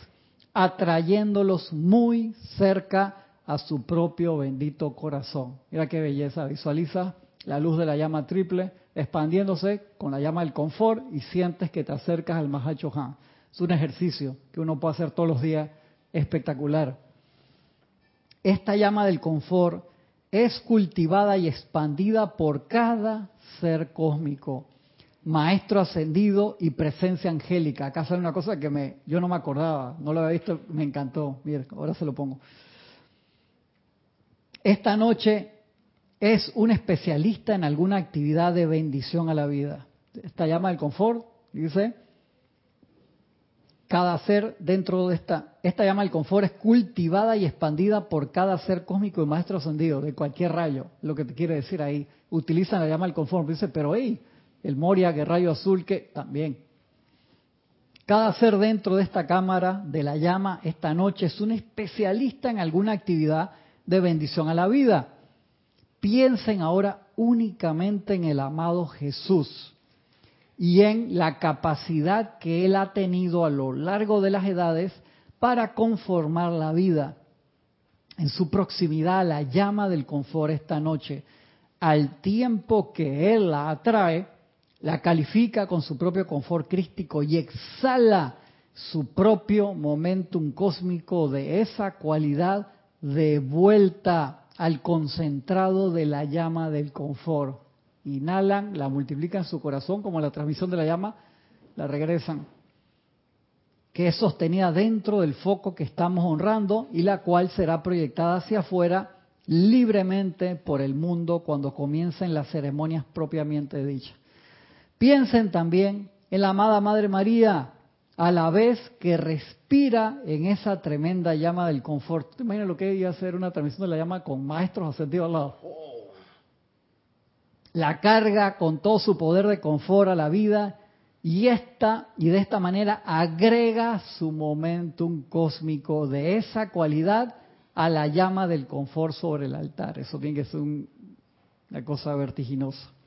atrayéndolos muy cerca a su propio bendito corazón. Mira qué belleza, visualiza la luz de la llama triple expandiéndose con la llama del confort y sientes que te acercas al Mahacho Han. Es un ejercicio que uno puede hacer todos los días espectacular. Esta llama del confort es cultivada y expandida por cada ser cósmico maestro ascendido y presencia angélica. Acá sale una cosa que me, yo no me acordaba, no lo había visto, me encantó. Mira, ahora se lo pongo. Esta noche es un especialista en alguna actividad de bendición a la vida. Esta llama del confort, dice, cada ser dentro de esta, esta llama del confort es cultivada y expandida por cada ser cósmico y maestro ascendido, de cualquier rayo, lo que te quiere decir ahí. Utilizan la llama del confort, dice, pero hey, el Moria, que rayo azul, que también. Cada ser dentro de esta cámara de la llama esta noche es un especialista en alguna actividad de bendición a la vida. Piensen ahora únicamente en el amado Jesús y en la capacidad que Él ha tenido a lo largo de las edades para conformar la vida. En su proximidad a la llama del confort esta noche, al tiempo que Él la atrae, la califica con su propio confort crístico y exhala su propio momentum cósmico de esa cualidad de vuelta al concentrado de la llama del confort. Inhalan, la multiplican en su corazón como la transmisión de la llama, la regresan. Que es sostenida dentro del foco que estamos honrando y la cual será proyectada hacia afuera libremente por el mundo cuando comiencen las ceremonias propiamente dichas. Piensen también en la amada Madre María, a la vez que respira en esa tremenda llama del confort. ¿Te imaginas lo que iba a hacer una transmisión de la llama con maestros ascendidos al lado? La carga con todo su poder de confort a la vida y esta y de esta manera agrega su momentum cósmico de esa cualidad a la llama del confort sobre el altar. Eso tiene que ser una cosa vertiginosa.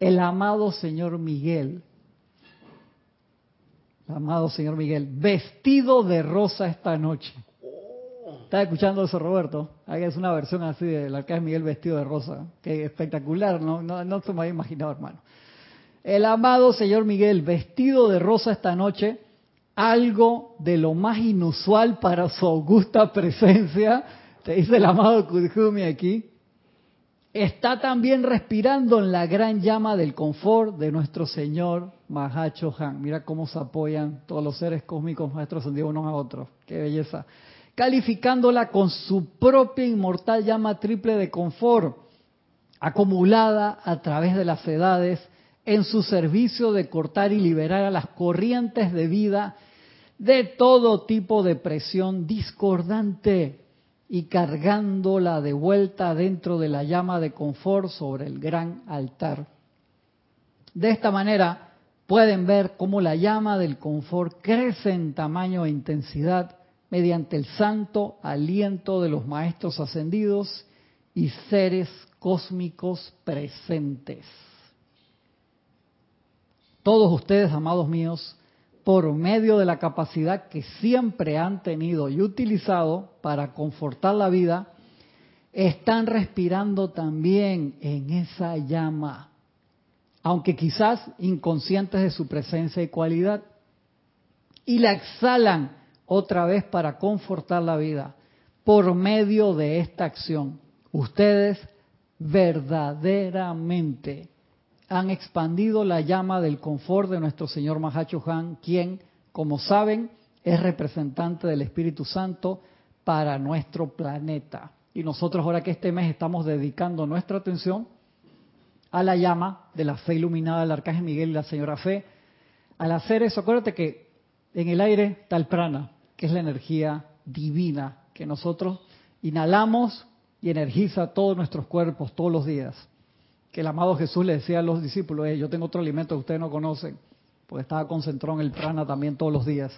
El amado Señor Miguel amado señor Miguel, vestido de rosa esta noche. ¿Estás escuchando eso, Roberto? Ahí es una versión así del arcángel Miguel vestido de rosa. que espectacular, ¿no? No, no se me había imaginado, hermano. El amado señor Miguel, vestido de rosa esta noche, algo de lo más inusual para su augusta presencia, te dice el amado Kudjumi aquí, está también respirando en la gran llama del confort de nuestro Señor Mahacho Han. Mira cómo se apoyan todos los seres cósmicos maestros ascendidos unos a otros. Qué belleza. Calificándola con su propia inmortal llama triple de confort, acumulada a través de las edades en su servicio de cortar y liberar a las corrientes de vida de todo tipo de presión discordante y cargándola de vuelta dentro de la llama de confort sobre el gran altar. De esta manera pueden ver cómo la llama del confort crece en tamaño e intensidad mediante el santo aliento de los maestros ascendidos y seres cósmicos presentes. Todos ustedes, amados míos, por medio de la capacidad que siempre han tenido y utilizado para confortar la vida, están respirando también en esa llama, aunque quizás inconscientes de su presencia y cualidad, y la exhalan otra vez para confortar la vida por medio de esta acción. Ustedes verdaderamente han expandido la llama del confort de nuestro Señor Mahacho Han, quien, como saben, es representante del Espíritu Santo para nuestro planeta. Y nosotros ahora que este mes estamos dedicando nuestra atención a la llama de la fe iluminada del Arcángel Miguel y la Señora Fe, al hacer eso, acuérdate que en el aire está el prana, que es la energía divina que nosotros inhalamos y energiza todos nuestros cuerpos todos los días que el amado Jesús le decía a los discípulos, yo tengo otro alimento que ustedes no conocen, porque estaba concentrado en el prana también todos los días.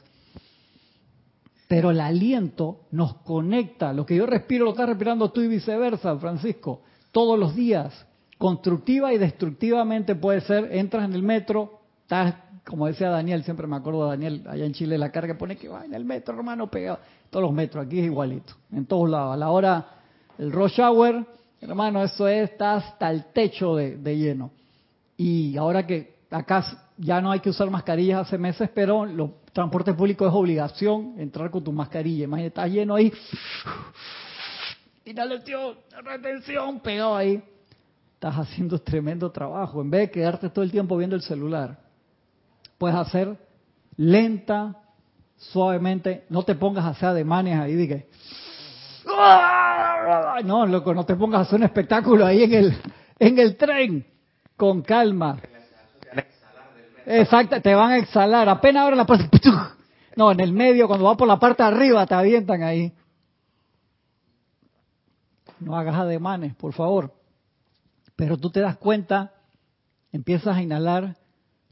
Pero el aliento nos conecta, lo que yo respiro lo estás respirando tú y viceversa, Francisco, todos los días. Constructiva y destructivamente puede ser, entras en el metro, estás, como decía Daniel, siempre me acuerdo de Daniel, allá en Chile, la carga pone que va en el metro, hermano, pegado. Todos los metros, aquí es igualito, en todos lados. A la hora, el rush hour, Hermano, eso está hasta el techo de, lleno. Y ahora que acá ya no hay que usar mascarillas hace meses, pero los transportes públicos es obligación entrar con tu mascarilla. Imagínate, estás lleno ahí. Inhalación, retención, pegado ahí. Estás haciendo tremendo trabajo. En vez de quedarte todo el tiempo viendo el celular, puedes hacer lenta, suavemente. No te pongas a hacer ademanes ahí que no, loco, no te pongas a hacer un espectáculo ahí en el, en el tren. Con calma. Exacto, te van a exhalar. Apenas ahora la parte. No, en el medio, cuando va por la parte de arriba, te avientan ahí. No hagas ademanes, por favor. Pero tú te das cuenta, empiezas a inhalar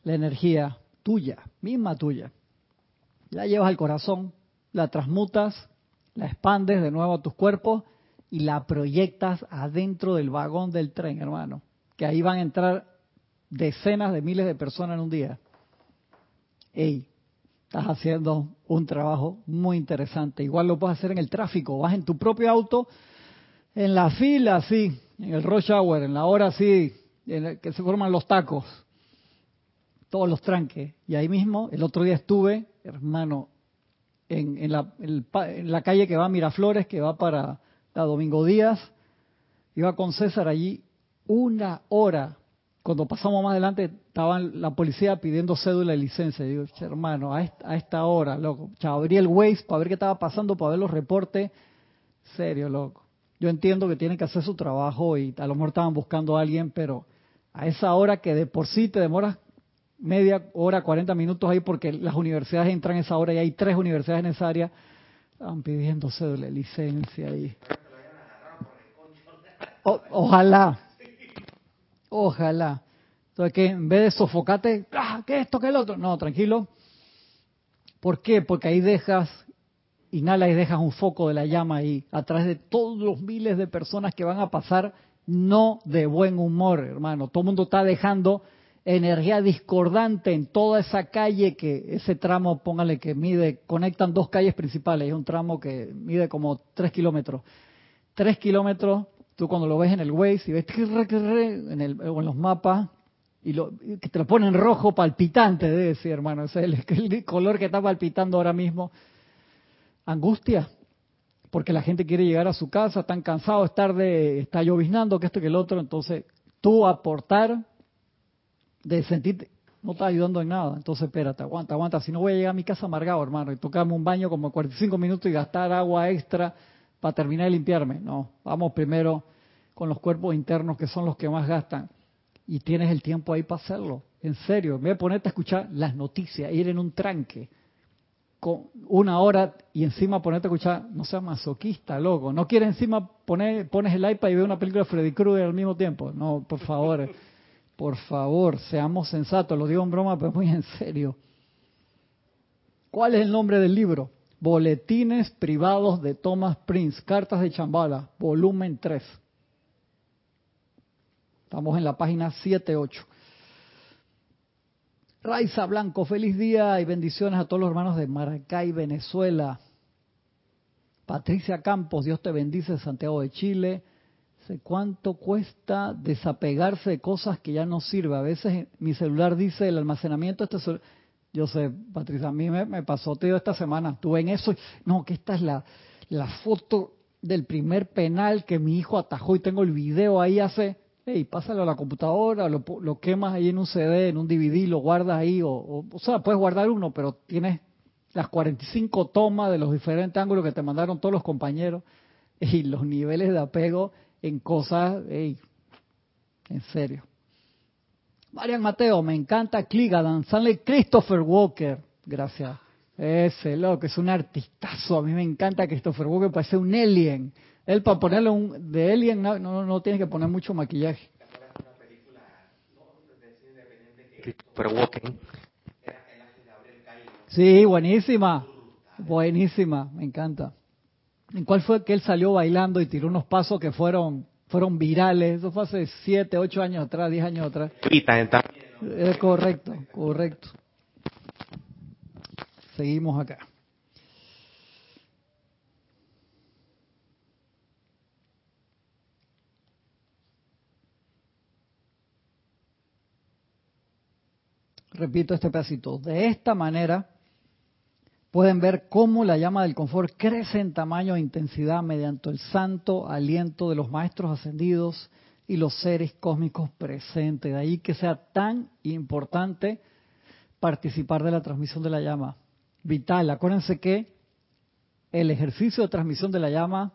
la energía tuya, misma tuya. La llevas al corazón, la transmutas la expandes de nuevo a tus cuerpos y la proyectas adentro del vagón del tren, hermano, que ahí van a entrar decenas de miles de personas en un día. Ey, estás haciendo un trabajo muy interesante. Igual lo puedes hacer en el tráfico, vas en tu propio auto, en la fila, así, en el rush hour, en la hora así, en que se forman los tacos. todos los tranques. Y ahí mismo, el otro día estuve, hermano, en, la, en la calle que va a Miraflores, que va para la Domingo Díaz, iba con César allí una hora. Cuando pasamos más adelante, estaban la policía pidiendo cédula y licencia. Y digo, hermano, a esta, hora, loco. Abrí el Waze para ver qué estaba pasando, para ver los reportes. Serio, loco. Yo entiendo que tienen que hacer su trabajo y a lo mejor estaban buscando a alguien, pero a esa hora que de por sí te demoras media hora, 40 minutos ahí porque las universidades entran a esa hora y hay tres universidades en esa área, estaban pidiendo cédula, licencia ahí. ojalá, ojalá. Entonces que en vez de sofocarte, ¡ah, ¿qué esto, qué el otro? No, tranquilo. ¿Por qué? Porque ahí dejas, inhala y dejas un foco de la llama ahí, a través de todos los miles de personas que van a pasar no de buen humor, hermano. Todo el mundo está dejando energía discordante en toda esa calle que ese tramo, póngale que mide, conectan dos calles principales, es un tramo que mide como tres kilómetros. Tres kilómetros, tú cuando lo ves en el Waze y ves en, los mapas, y lo, que te lo ponen rojo palpitante, debe decir, hermano, ese es el, color que está palpitando ahora mismo. Angustia, porque la gente quiere llegar a su casa, están cansados, es tarde, está lloviznando, que esto que el otro, entonces tú aportar de sentirte, no está ayudando en nada. Entonces, espérate, aguanta, aguanta. Si no voy a llegar a mi casa amargado, hermano, y tocarme un baño como 45 minutos y gastar agua extra para terminar de limpiarme. No, vamos primero con los cuerpos internos que son los que más gastan. Y tienes el tiempo ahí para hacerlo. En serio, en vez de ponerte a escuchar las noticias, ir en un tranque con una hora y encima ponerte a escuchar, no seas masoquista, loco. No quieres encima poner, pones el iPad y ver una película de Freddy Krueger al mismo tiempo. No, por favor. Por favor, seamos sensatos, lo digo en broma, pero muy en serio. ¿Cuál es el nombre del libro? Boletines privados de Thomas Prince, Cartas de Chambala, volumen 3. Estamos en la página 7-8. Raiza Blanco, feliz día y bendiciones a todos los hermanos de Maracay, Venezuela. Patricia Campos, Dios te bendice, Santiago de Chile cuánto cuesta desapegarse de cosas que ya no sirven. A veces mi celular dice el almacenamiento este yo sé, Patricia, a mí me, pasó tío esta semana, estuve en eso, no, que esta es la, la foto del primer penal que mi hijo atajó y tengo el video ahí hace, hey, pásalo a la computadora, lo, lo quemas ahí en un CD, en un DVD, lo guardas ahí, o, o, o sea, puedes guardar uno, pero tienes las 45 tomas de los diferentes ángulos que te mandaron todos los compañeros y los niveles de apego en cosas, en serio. Marian Mateo, me encanta Cligadan, sale Christopher Walker, gracias. Ese loco, es un artistazo, a mí me encanta Christopher Walker, parece un alien. Él para ponerle un de alien no, no, no tiene que poner mucho maquillaje. Christopher Walker. Sí, buenísima, buenísima, me encanta. ¿En cuál fue que él salió bailando y tiró unos pasos que fueron fueron virales? Eso fue hace 7, 8 años atrás, 10 años atrás. Es correcto, correcto. Seguimos acá. Repito este pedacito. De esta manera, pueden ver cómo la llama del confort crece en tamaño e intensidad mediante el santo aliento de los maestros ascendidos y los seres cósmicos presentes. De ahí que sea tan importante participar de la transmisión de la llama. Vital, acuérdense que el ejercicio de transmisión de la llama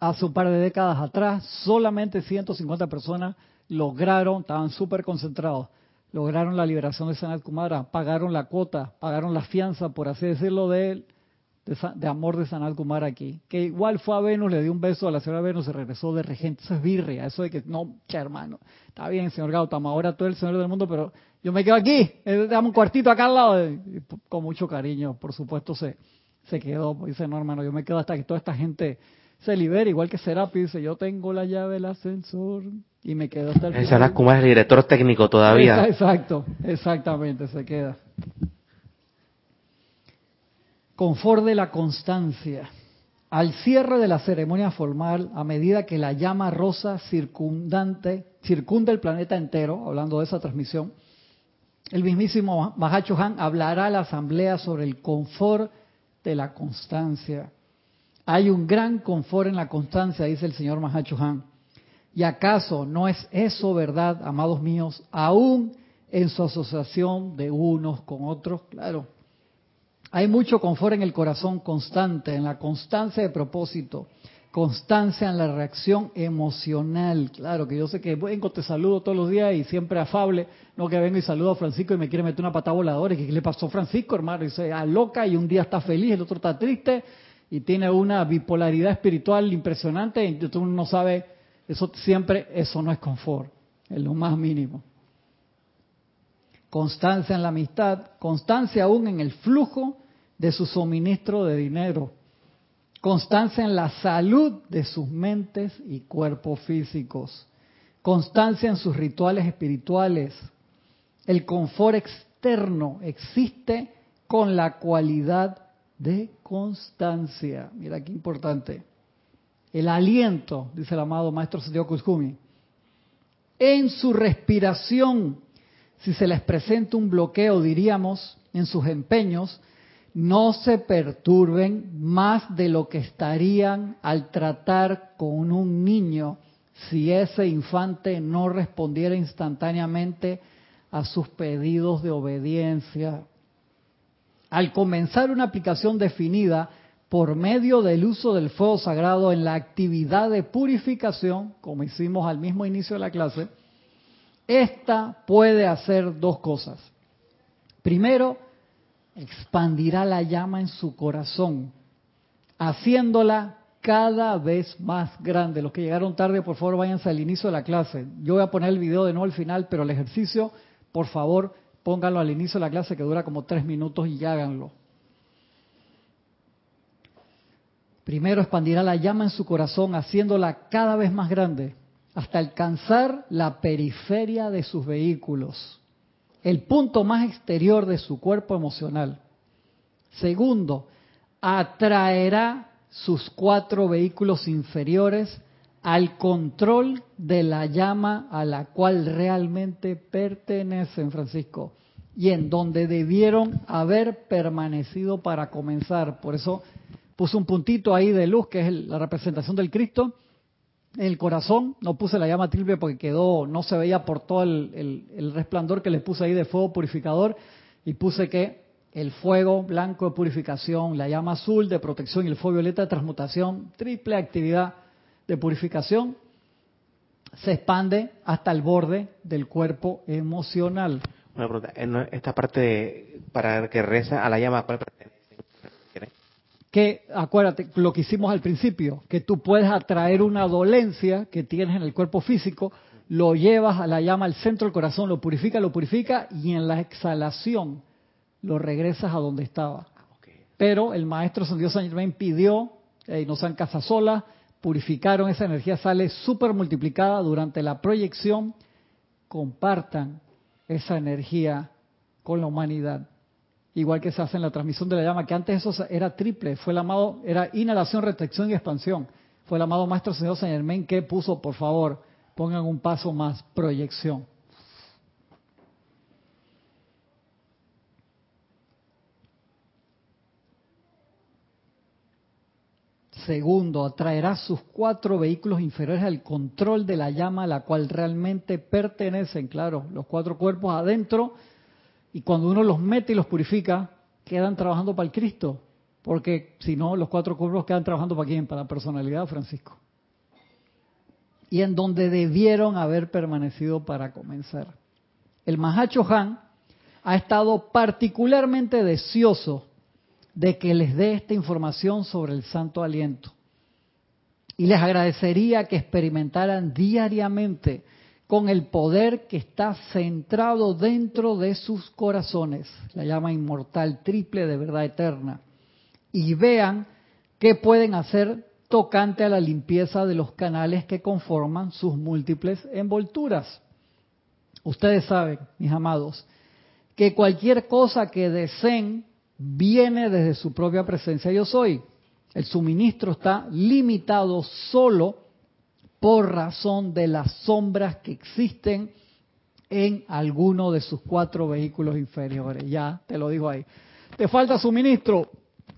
hace un par de décadas atrás, solamente 150 personas lograron, estaban súper concentrados, lograron la liberación de Sanat Kumara, pagaron la cuota, pagaron la fianza, por así decirlo, de, de, amor de Sanat Kumara aquí. Que igual fue a Venus, le dio un beso a la señora Venus, se regresó de regente. Eso es birria, eso de que, no, che, hermano, está bien, señor Gautama, ahora tú eres el señor del mundo, pero yo me quedo aquí, eh, dame un cuartito acá al lado. con mucho cariño, por supuesto, se, se quedó. Dice, no, hermano, yo me quedo hasta que toda esta gente se libere, igual que Serapi, dice, yo tengo la llave del ascensor y me quedo hasta el final. Es el director técnico todavía. Exacto, exactamente, se queda. Confort de la constancia. Al cierre de la ceremonia formal, a medida que la llama rosa circundante circunda el planeta entero, hablando de esa transmisión, El mismísimo Mahacho Han hablará a la asamblea sobre el confort de la constancia. Hay un gran confort en la constancia, dice el señor Mahacho Han. ¿Y acaso no es eso verdad, amados míos, aún en su asociación de unos con otros? Claro. Hay mucho confort en el corazón constante, en la constancia de propósito, constancia en la reacción emocional. Claro que yo sé que vengo, te saludo todos los días y siempre afable, no que vengo y saludo a Francisco y me quiere meter una patada voladora. ¿Qué le pasó a Francisco, hermano? Y se loca y un día está feliz, el otro está triste y tiene una bipolaridad espiritual impresionante y tú no sabe, eso siempre, eso no es confort, es lo más mínimo. Constancia en la amistad, constancia aún en el flujo de su suministro de dinero constancia en la salud de sus mentes y cuerpos físicos, constancia en sus rituales espirituales. El confort externo existe con la cualidad de constancia. Mira qué importante. El aliento, dice el amado maestro Santiago Kuzumi, en su respiración, si se les presenta un bloqueo, diríamos, en sus empeños, no se perturben más de lo que estarían al tratar con un niño si ese infante no respondiera instantáneamente a sus pedidos de obediencia. Al comenzar una aplicación definida por medio del uso del fuego sagrado en la actividad de purificación, como hicimos al mismo inicio de la clase, esta puede hacer dos cosas. Primero, expandirá la llama en su corazón, haciéndola cada vez más grande. Los que llegaron tarde, por favor, váyanse al inicio de la clase. Yo voy a poner el video de nuevo al final, pero el ejercicio, por favor, pónganlo al inicio de la clase que dura como tres minutos y háganlo. Primero expandirá la llama en su corazón, haciéndola cada vez más grande, hasta alcanzar la periferia de sus vehículos el punto más exterior de su cuerpo emocional. Segundo, atraerá sus cuatro vehículos inferiores al control de la llama a la cual realmente pertenecen, Francisco, y en donde debieron haber permanecido para comenzar. Por eso puse un puntito ahí de luz, que es la representación del Cristo, el corazón, no puse la llama triple porque quedó, no se veía por todo el, resplandor que le puse ahí de fuego purificador. Y puse que el fuego blanco de purificación, la llama azul de protección y el fuego violeta de transmutación, triple actividad de purificación, se expande hasta el borde del cuerpo emocional. Una pregunta, esta parte para que reza a la llama, ¿cuál que, acuérdate, lo que hicimos al principio, que tú puedes atraer una dolencia que tienes en el cuerpo físico, lo llevas a la llama al centro del corazón, lo purifica, lo purifica y en la exhalación lo regresas a donde estaba. Pero el maestro San Dios San Germain pidió, eh, no sean casa sola, purificaron esa energía, sale súper multiplicada durante la proyección, compartan esa energía con la humanidad igual que se hace en la transmisión de la llama, que antes eso era triple, fue el amado, era inhalación, restricción y expansión. Fue el amado Maestro Señor Saint Germain que puso, por favor, pongan un paso más, proyección. Segundo, atraerá sus cuatro vehículos inferiores al control de la llama a la cual realmente pertenecen. Claro, los cuatro cuerpos adentro y cuando uno los mete y los purifica, quedan trabajando para el Cristo. Porque si no, los cuatro cuerpos quedan trabajando para quién? Para la personalidad Francisco. Y en donde debieron haber permanecido para comenzar. El Mahacho Han ha estado particularmente deseoso de que les dé esta información sobre el santo aliento. Y les agradecería que experimentaran diariamente con el poder que está centrado dentro de sus corazones, la llama inmortal triple de verdad eterna, y vean qué pueden hacer tocante a la limpieza de los canales que conforman sus múltiples envolturas. Ustedes saben, mis amados, que cualquier cosa que deseen viene desde su propia presencia yo soy. El suministro está limitado solo por razón de las sombras que existen en alguno de sus cuatro vehículos inferiores. Ya te lo digo ahí. Te falta suministro,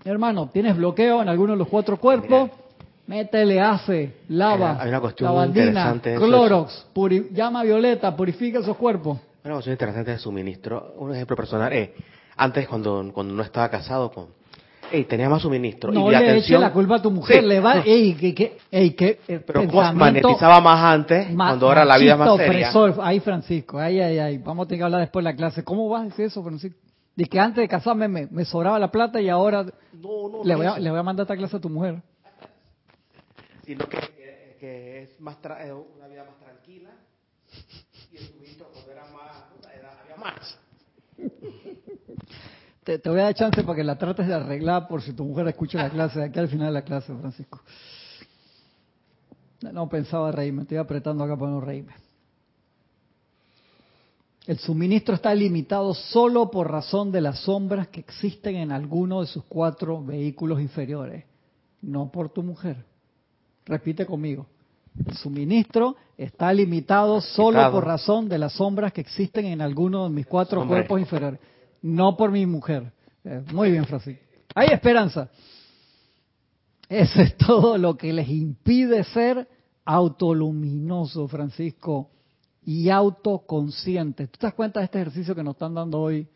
hermano. Tienes bloqueo en alguno de los cuatro cuerpos. Métele ACE, lava, Hay una cuestión lavandina, interesante clorox, puri- llama violeta, purifica esos cuerpos. Una cuestión interesante de suministro. Un ejemplo personal. Eh, antes, cuando, cuando no estaba casado, con, eh, tenía más suministro. No y le eche atención, la culpa a tu mujer, Sí, le va, ey, que, que, ey, que, eh, pero magnetizaba más antes, cuando ahora la vida es más machista seria. opresor. Ay, Francisco, ay, ay, ay, vamos a tener que hablar después de la clase. ¿Cómo vas a decir eso, Francisco? De que antes de casarme me, me sobraba la plata y ahora No, no, le, voy a, le voy a mandar esta clase a tu mujer. sino que, que- que es más tra- eh, una vida más tranquila y el suministro era más era- había más Te, te voy a dar chance para que la trates de arreglar por si tu mujer escucha la clase, de aquí al final de la clase, Francisco. No pensaba reírme, estoy apretando acá para no reírme. El suministro está limitado solo por razón de las sombras que existen en alguno de sus cuatro vehículos inferiores, no por tu mujer. Repite conmigo. El suministro está limitado solo por razón de las sombras que existen en alguno de mis cuatro cuerpos inferiores, no por mi mujer. Eh, muy bien, Francisco. Hay esperanza. Eso es todo lo que les impide ser autoluminoso, Francisco, y autoconsciente. ¿Tú te das cuenta de este ejercicio que nos están dando hoy?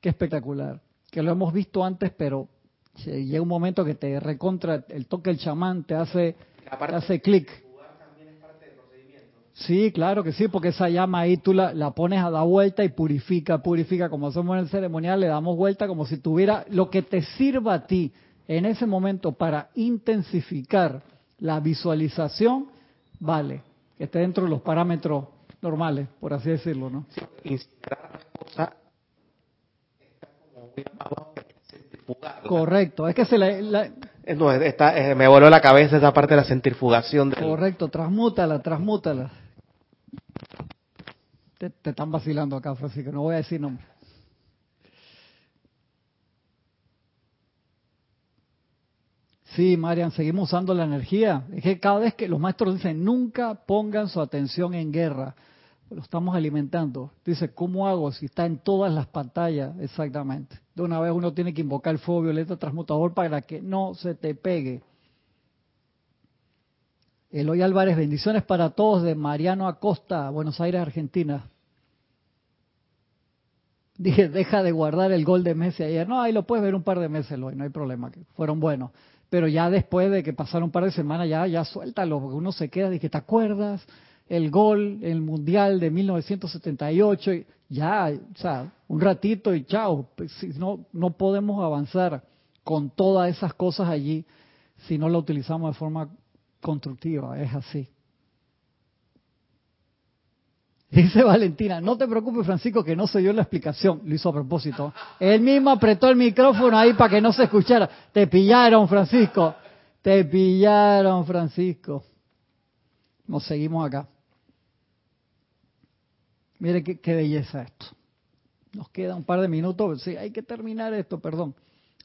Qué espectacular. Que lo hemos visto antes, pero llega un momento que te recontra, el toque del chamán te hace, te hace clic. Sí, claro que sí, porque esa llama ahí tú la, la pones a dar vuelta y purifica, purifica. Como hacemos en el ceremonial, le damos vuelta como si tuviera lo que te sirva a ti en ese momento para intensificar la visualización, vale, que esté dentro de los parámetros normales, por así decirlo, ¿no? incinerar la cosa está como muy abajo centrifugar Correcto, es que se la, la- no, está, eh, me voló la cabeza esa parte de la centrifugación del, correcto, transmútala, transmútala. Te, están vacilando acá, Francisco, no voy a decir nombre. Sí, Marian, seguimos usando la energía. Es que cada vez que los maestros dicen, nunca pongan su atención en guerra, lo estamos alimentando. Dice, ¿cómo hago si está en todas las pantallas? Exactamente. De una vez uno tiene que invocar el fuego violeta transmutador para que no se te pegue. Eloy Álvarez, bendiciones para todos de Mariano Acosta, Buenos Aires, Argentina. Dije, deja de guardar el gol de Messi ayer. No, ahí lo puedes ver un par de meses, Eloy, no hay problema, que fueron buenos. Pero ya después de que pasaron un par de semanas, ya, ya suéltalo, porque uno se queda que te acuerdas el gol, el Mundial de 1978, y ya, o sea, un ratito y chao. Pues, si no, no podemos avanzar con todas esas cosas allí si no lo utilizamos de forma constructiva, es así. Dice Valentina, no te preocupes Francisco que no se dio la explicación, lo hizo a propósito. Él mismo apretó el micrófono ahí para que no se escuchara. Te pillaron Francisco, te pillaron Francisco. Nos seguimos acá. Mire qué, belleza esto. Nos queda un par de minutos, sí, hay que terminar esto, perdón.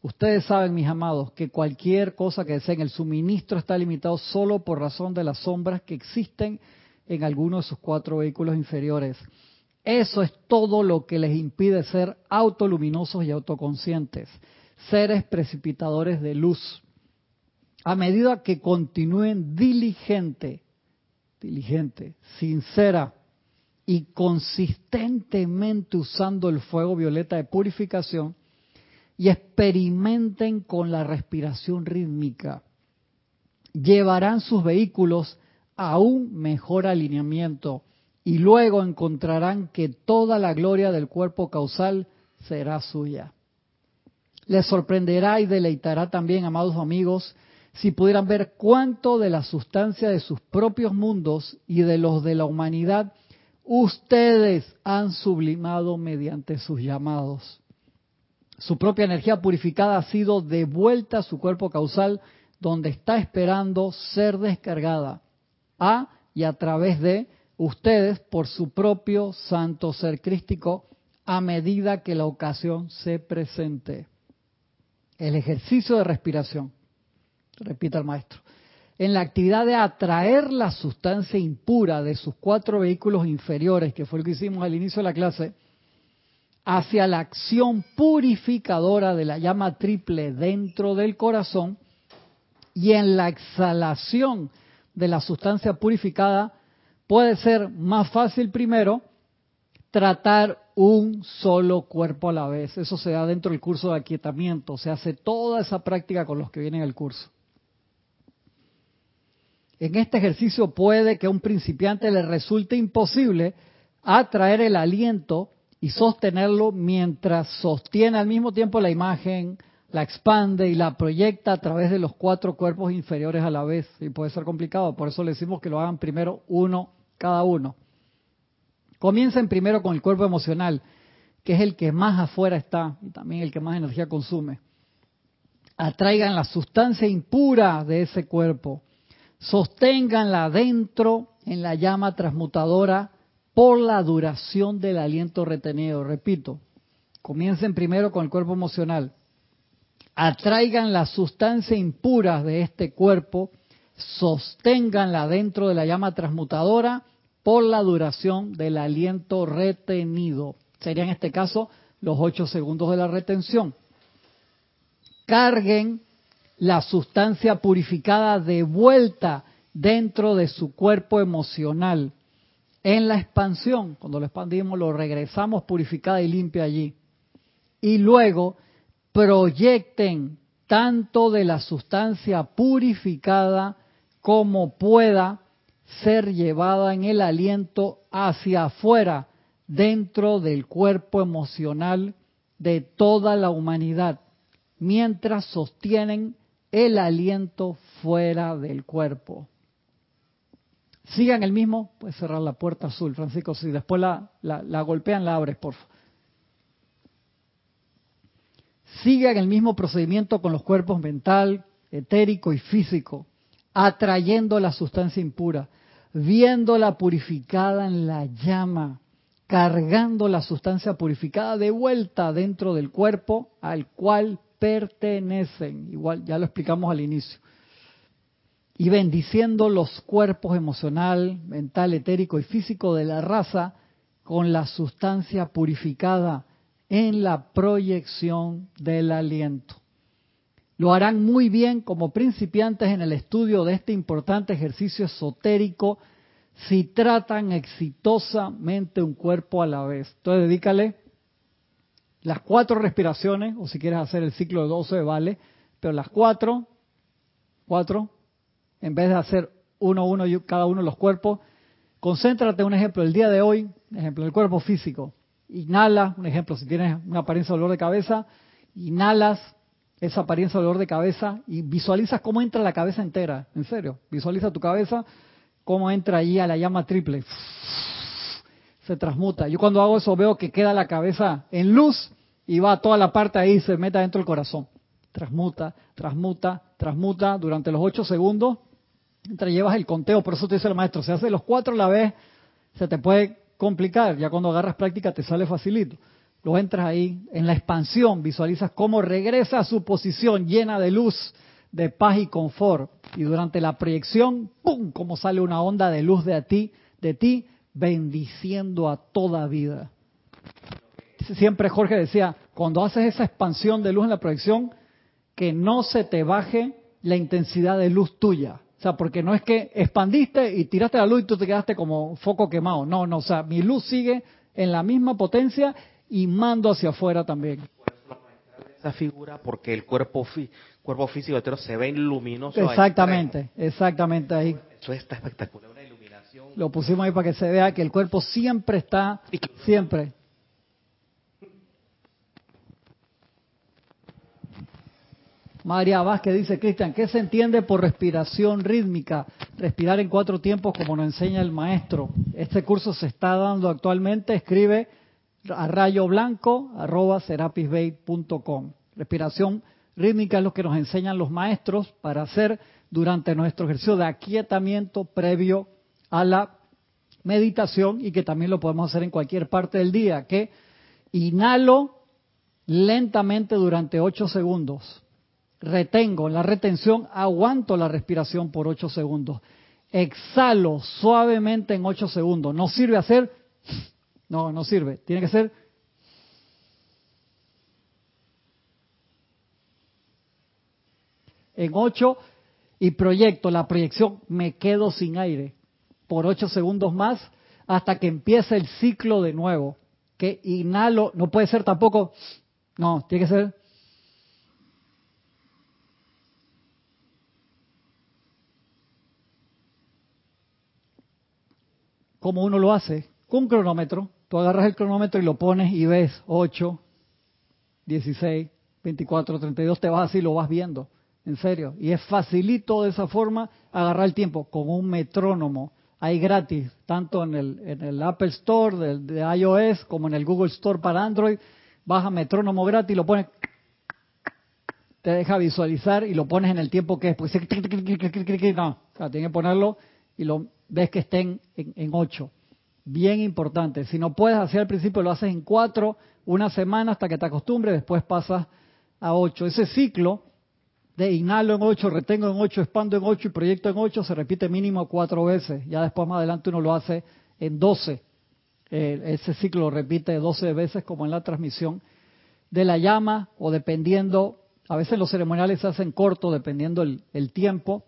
Ustedes saben, mis amados, que cualquier cosa que deseen, el suministro está limitado solo por razón de las sombras que existen en alguno de sus cuatro vehículos inferiores. Eso es todo lo que les impide ser autoluminosos y autoconscientes, seres precipitadores de luz. A medida que continúen diligente, diligente, sincera y consistentemente usando el fuego violeta de purificación, y experimenten con la respiración rítmica. Llevarán sus vehículos a un mejor alineamiento y luego encontrarán que toda la gloria del cuerpo causal será suya. Les sorprenderá y deleitará también, amados amigos, si pudieran ver cuánto de la sustancia de sus propios mundos y de los de la humanidad ustedes han sublimado mediante sus llamados. Su propia energía purificada ha sido devuelta a su cuerpo causal, donde está esperando ser descargada a y a través de ustedes por su propio santo ser crístico a medida que la ocasión se presente. El ejercicio de respiración, repita el maestro, en la actividad de atraer la sustancia impura de sus cuatro vehículos inferiores, que fue lo que hicimos al inicio de la clase, hacia la acción purificadora de la llama triple dentro del corazón y en la exhalación de la sustancia purificada puede ser más fácil primero tratar un solo cuerpo a la vez. Eso se da dentro del curso de aquietamiento. Se hace toda esa práctica con los que vienen al curso. En este ejercicio puede que a un principiante le resulte imposible atraer el aliento y sostenerlo mientras sostiene al mismo tiempo la imagen, la expande y la proyecta a través de los cuatro cuerpos inferiores a la vez. Y puede ser complicado, por eso le decimos que lo hagan primero uno cada uno. Comiencen primero con el cuerpo emocional, que es el que más afuera está y también el que más energía consume. Atraigan la sustancia impura de ese cuerpo. Sosténganla dentro en la llama transmutadora por la duración del aliento retenido. Repito, comiencen primero con el cuerpo emocional. Atraigan la sustancia impura de este cuerpo, sosténganla dentro de la llama transmutadora por la duración del aliento retenido. Sería en este caso los ocho segundos de la retención. Carguen la sustancia purificada de vuelta dentro de su cuerpo emocional. En la expansión, cuando lo expandimos, lo regresamos purificada y limpia allí. Y luego proyecten tanto de la sustancia purificada como pueda ser llevada en el aliento hacia afuera, dentro del cuerpo emocional de toda la humanidad, mientras sostienen el aliento fuera del cuerpo. Sigan el mismo, puedes cerrar la puerta azul, Francisco, si después la, la, golpean, la abres, por favor. Sigan el mismo procedimiento con los cuerpos mental, etérico y físico, atrayendo la sustancia impura viéndola purificada en la llama, cargando la sustancia purificada de vuelta dentro del cuerpo al cual pertenecen. Igual ya lo explicamos al inicio. Y bendiciendo los cuerpos emocional, mental, etérico y físico de la raza con la sustancia purificada en la proyección del aliento. Lo harán muy bien como principiantes en el estudio de este importante ejercicio esotérico si tratan exitosamente un cuerpo a la vez. Entonces dedícale las cuatro respiraciones, o si quieres hacer el ciclo de 12, vale, pero las cuatro, cuatro, en vez de hacer uno uno cada uno los cuerpos, concéntrate un ejemplo el día de hoy, ejemplo del cuerpo físico. Inhala, un ejemplo, si tienes una apariencia de dolor de cabeza, inhalas esa apariencia de dolor de cabeza y visualizas cómo entra la cabeza entera, en serio, visualiza tu cabeza, cómo entra allí a la llama triple, se transmuta. Yo cuando hago eso veo que queda la cabeza en luz y va toda la parte ahí y se mete dentro del corazón. Transmuta, transmuta, transmuta durante los ocho segundos. Mientras llevas el conteo, por eso te dice el maestro, se hace los cuatro a la vez, se te puede complicar, ya cuando agarras práctica te sale facilito lo entras ahí, en la expansión visualizas cómo regresa a su posición llena de luz, de paz y confort. Y durante la proyección, ¡pum!, como sale una onda de luz de ti, de ti, bendiciendo a toda vida. Siempre Jorge decía, cuando haces esa expansión de luz en la proyección, que no se te baje la intensidad de luz tuya. O sea, porque no es que expandiste y tiraste la luz y tú te quedaste como foco quemado. No, no, o sea, mi luz sigue en la misma potencia y mando hacia afuera también. Esa figura porque el cuerpo, cuerpo físico entero se ve luminoso. Exactamente, exactamente ahí. Eso está espectacular, una iluminación. Lo pusimos ahí para que se vea que el cuerpo siempre está, siempre. María Vázquez dice, Cristian, ¿qué se entiende por respiración rítmica? Respirar en cuatro tiempos como nos enseña el maestro. Este curso se está dando actualmente, escribe a rayo blanco arroba serapisbay.com. Respiración rítmica es lo que nos enseñan los maestros para hacer durante nuestro ejercicio de aquietamiento previo a la meditación y que también lo podemos hacer en cualquier parte del día, que inhalo lentamente durante 8 segundos, retengo en la retención, aguanto la respiración por 8 segundos. Exhalo suavemente en 8 segundos. No sirve hacer, no, no sirve. Tiene que ser en 8 y proyecto la proyección, me quedo sin aire por 8 segundos más hasta que empiece el ciclo de nuevo. Que inhalo, no puede ser tampoco, no, tiene que ser ¿Cómo uno lo hace? Con un cronómetro. Tú agarras el cronómetro y lo pones y ves 8, 16, 24, 32, te vas así y lo vas viendo. En serio. Y es facilito de esa forma agarrar el tiempo con un metrónomo. Hay gratis, tanto en el, en el Apple Store de, iOS como en el Google Store para Android. Baja metrónomo gratis, lo pones, te deja visualizar y lo pones en el tiempo que es. Porque no, o sea, tienes que ponerlo y lo ves que estén en, ocho. Bien importante. Si no puedes hacer al principio, lo haces en cuatro, una semana hasta que te acostumbres, después pasas a ocho. Ese ciclo de inhalo en ocho, retengo en ocho, expando en ocho y proyecto en ocho se repite mínimo cuatro veces. Ya después más adelante uno lo hace en doce. Eh, ese ciclo lo repite doce veces como en la transmisión de la llama o dependiendo, a veces los ceremoniales se hacen cortos dependiendo el tiempo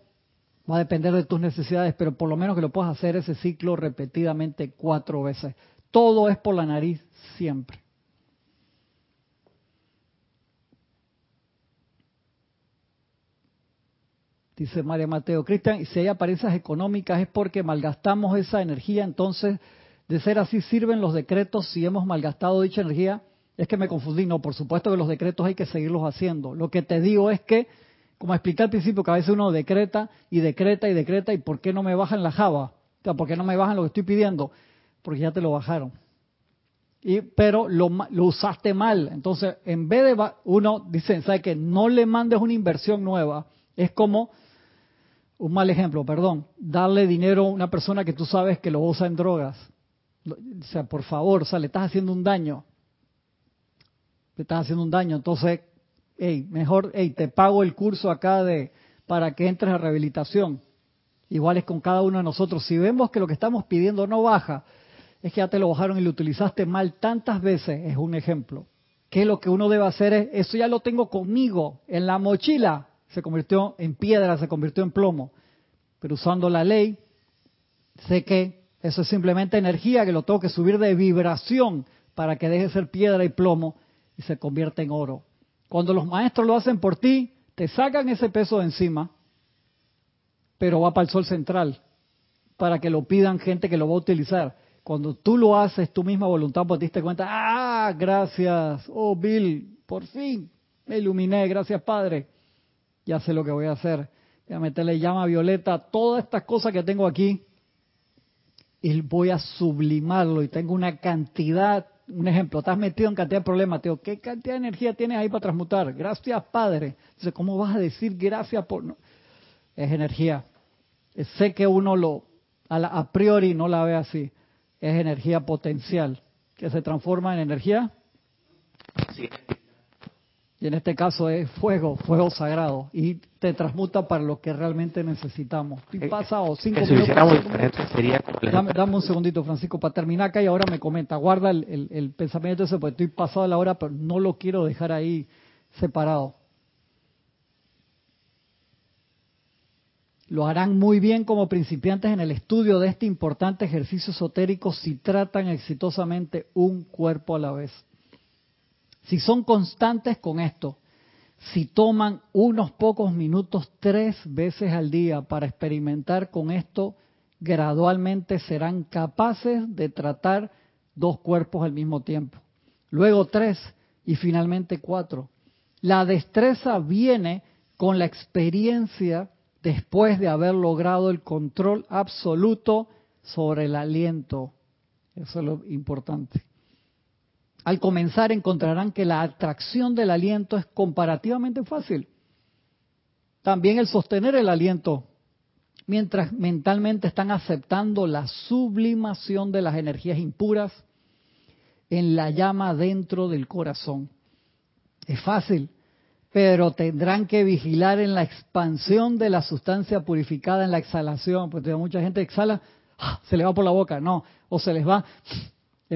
Va a depender de tus necesidades, pero por lo menos que lo puedas hacer ese ciclo repetidamente cuatro veces. Todo es por la nariz siempre. Dice María Mateo, Cristian, y si hay apariencias económicas es porque malgastamos esa energía, entonces, de ser así, sirven los decretos si hemos malgastado dicha energía. Es que me confundí, no, por supuesto que los decretos hay que seguirlos haciendo. Lo que te digo es que como expliqué al principio, que a veces uno decreta y decreta y decreta, ¿y por qué no me bajan la java? O sea, ¿por qué no me bajan lo que estoy pidiendo? Porque ya te lo bajaron. Y, pero lo, lo usaste mal. Entonces, en vez de uno dice, ¿sabe que No le mandes una inversión nueva. Es como, un mal ejemplo, perdón, darle dinero a una persona que tú sabes que lo usa en drogas. O sea, por favor, o sea, le estás haciendo un daño. Le estás haciendo un daño. Entonces, hey, mejor, hey, te pago el curso acá de para que entres a rehabilitación. Igual es con cada uno de nosotros. Si vemos que lo que estamos pidiendo no baja, es que ya te lo bajaron y lo utilizaste mal tantas veces, es un ejemplo. Que lo que uno debe hacer es, eso ya lo tengo conmigo, en la mochila, se convirtió en piedra, se convirtió en plomo. Pero usando la ley, sé que eso es simplemente energía que lo tengo que subir de vibración para que deje de ser piedra y plomo y se convierta en oro. Cuando los maestros lo hacen por ti, te sacan ese peso de encima, pero va para el sol central, para que lo pidan gente que lo va a utilizar. Cuando tú lo haces, tu misma voluntad, pues te diste cuenta, ah, gracias, oh Bill, por fin me iluminé, gracias Padre, ya sé lo que voy a hacer. Voy a meterle llama violeta, todas estas cosas que tengo aquí, y voy a sublimarlo y tengo una cantidad un ejemplo, estás metido en cantidad de problemas, Teo, ¿qué cantidad de energía tienes ahí para transmutar? Gracias, Padre. Entonces, ¿cómo vas a decir gracias por...? No? Es energía. Sé que uno lo, a, priori no la ve así. Es energía potencial, que se transforma en energía. Sí. Y en este caso es fuego, fuego sagrado. Y te transmuta para lo que realmente necesitamos. Y eh, pasa o cinco minutos. dame, un segundito, Francisco, para terminar acá y ahora me comenta. Guarda el, pensamiento ese, porque estoy pasado de la hora, pero no lo quiero dejar ahí separado. Lo harán muy bien como principiantes en el estudio de este importante ejercicio esotérico si tratan exitosamente un cuerpo a la vez. Si son constantes con esto, si toman unos pocos minutos tres veces al día para experimentar con esto, gradualmente serán capaces de tratar dos cuerpos al mismo tiempo. Luego tres y finalmente cuatro. La destreza viene con la experiencia después de haber logrado el control absoluto sobre el aliento. Eso es lo importante. Al comenzar encontrarán que la atracción del aliento es comparativamente fácil. También el sostener el aliento, mientras mentalmente están aceptando la sublimación de las energías impuras en la llama dentro del corazón. Es fácil, pero tendrán que vigilar en la expansión de la sustancia purificada en la exhalación, porque mucha gente exhala, ¡ah! se le va por la boca, no, o se les va,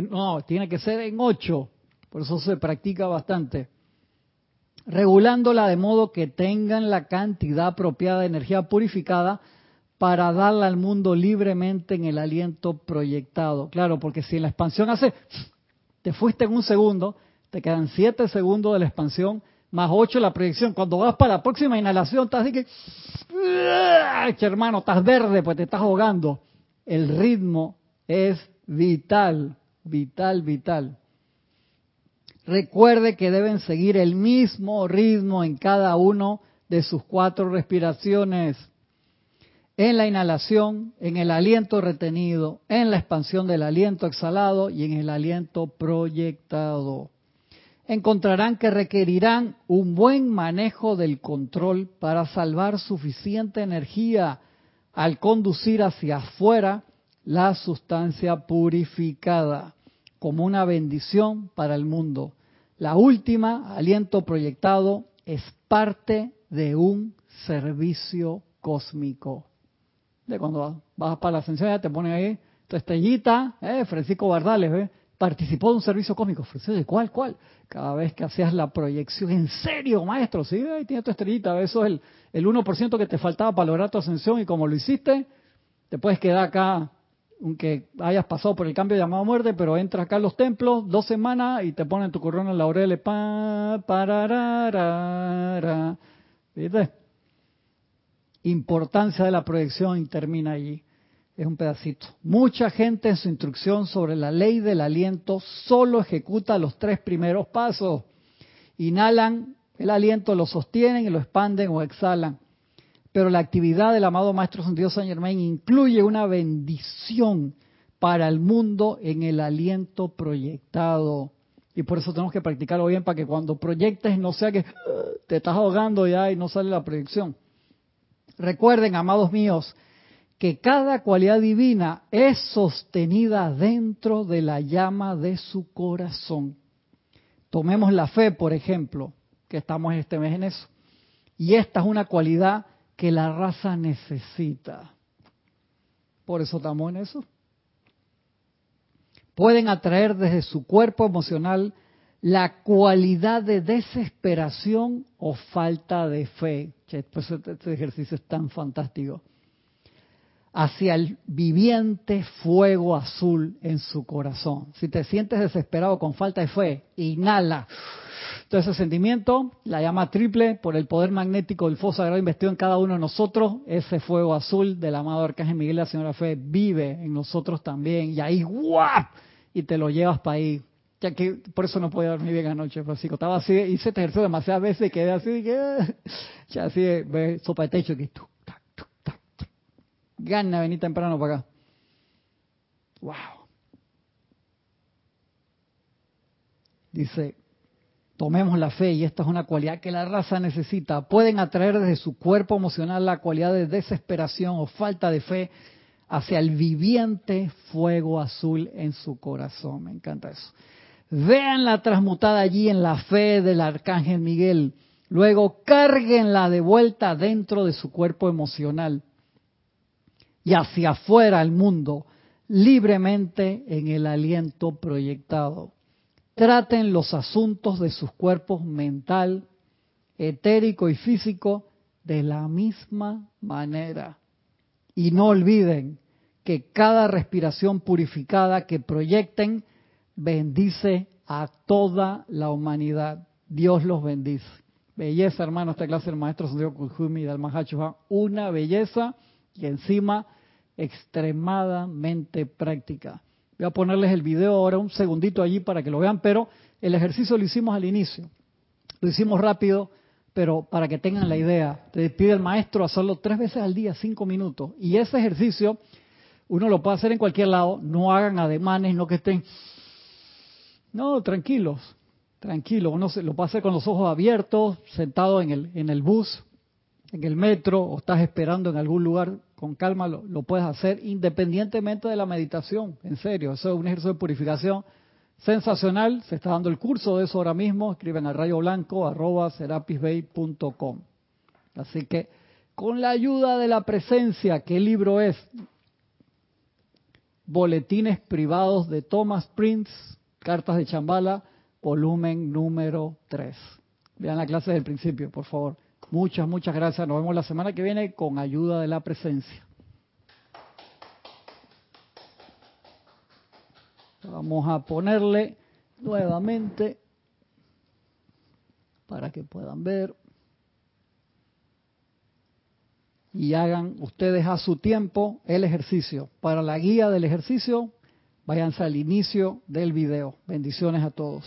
no, tiene que ser en ocho, por eso se practica bastante. Regulándola de modo que tengan la cantidad apropiada de energía purificada para darla al mundo libremente en el aliento proyectado. Claro, porque si en la expansión hace, te fuiste en un segundo, te quedan siete segundos de la expansión, más ocho la proyección. Cuando vas para la próxima inhalación, estás así que, hermano, estás verde, pues te estás ahogando. El ritmo es vital, vital, vital. Recuerde que deben seguir el mismo ritmo en cada uno de sus cuatro respiraciones. En la inhalación, en el aliento retenido, en la expansión del aliento exhalado y en el aliento proyectado encontrarán que requerirán un buen manejo del control para salvar suficiente energía al conducir hacia afuera la sustancia purificada como una bendición para el mundo. La última, aliento proyectado, es parte de un servicio cósmico. De cuando vas para la ascensión ya te ponen ahí tu estrellita, eh, Francisco Bardales, ¿ves? participó de un servicio cósmico. ¿De cuál, cuál? Cada vez que hacías la proyección, en serio, maestro, sí, ahí tiene tu estrellita, eso es el, el 1% que te faltaba para lograr tu ascensión y como lo hiciste, te puedes quedar acá, aunque hayas pasado por el cambio llamado muerte, pero entras acá a los templos dos semanas y te ponen tu corona en laurel, pa, ¿viste? Importancia de la proyección y termina allí es un pedacito. Mucha gente en su instrucción sobre la ley del aliento solo ejecuta los tres primeros pasos. Inhalan el aliento, lo sostienen y lo expanden o exhalan. Pero la actividad del amado Maestro Sentido San Germain incluye una bendición para el mundo en el aliento proyectado. Y por eso tenemos que practicarlo bien para que cuando proyectes no sea que uh, te estás ahogando ya y no sale la proyección. Recuerden, amados míos, que cada cualidad divina es sostenida dentro de la llama de su corazón. Tomemos la fe, por ejemplo, que estamos este mes en eso. Y esta es una cualidad que la raza necesita. Por eso estamos en eso. Pueden atraer desde su cuerpo emocional la cualidad de desesperación o falta de fe. Pues este ejercicio es tan fantástico hacia el viviente fuego azul en su corazón. Si te sientes desesperado con falta de fe, inhala. Todo ese sentimiento, la llama triple, por el poder magnético del fuego sagrado investido en cada uno de nosotros, ese fuego azul del amado Arcángel Miguel y la Señora Fe vive en nosotros también. Y ahí, ¡guau! Y te lo llevas para ahí. Ya que por eso no podía dormir bien anoche, Francisco. Estaba así, hice este ejercicio demasiadas veces y quedé así, que, ya así, ve, sopa de techo, que Gana venir temprano para acá. Wow. Dice, tomemos la fe y esta es una cualidad que la raza necesita. Pueden atraer desde su cuerpo emocional la cualidad de desesperación o falta de fe hacia el viviente fuego azul en su corazón. Me encanta eso. Vean la transmutada allí en la fe del arcángel Miguel. Luego cárguenla de vuelta dentro de su cuerpo emocional y hacia afuera al mundo libremente en el aliento proyectado. Traten los asuntos de sus cuerpos mental, etérico y físico de la misma manera. Y no olviden que cada respiración purificada que proyecten bendice a toda la humanidad. Dios los bendice. Belleza, hermano, esta clase del maestro Santiago Kujumi del Mahacho, una belleza y encima extremadamente práctica. Voy a ponerles el video ahora un segundito allí para que lo vean, pero el ejercicio lo hicimos al inicio. Lo hicimos rápido, pero para que tengan la idea, te pide el maestro hacerlo tres veces al día, cinco minutos. Y ese ejercicio uno lo puede hacer en cualquier lado, no hagan ademanes, no que estén... No, tranquilos, tranquilos. Uno se, lo puede hacer con los ojos abiertos, sentado en el, en el bus, en el metro o estás esperando en algún lugar, con calma lo, puedes hacer independientemente de la meditación, en serio, eso es un ejercicio de purificación Sensacional, se está dando el curso de eso ahora mismo, escriben a rayo blanco arroba serapisbay.com. Así que con la ayuda de la presencia, ¿qué libro es? Boletines privados de Thomas Prince, Cartas de Chambala, volumen número 3. Vean la clase del principio, por favor. Muchas, muchas gracias. Nos vemos la semana que viene con ayuda de la presencia. Vamos a ponerle nuevamente para que puedan ver. Y hagan ustedes a su tiempo el ejercicio. Para la guía del ejercicio, váyanse al inicio del video. Bendiciones a todos.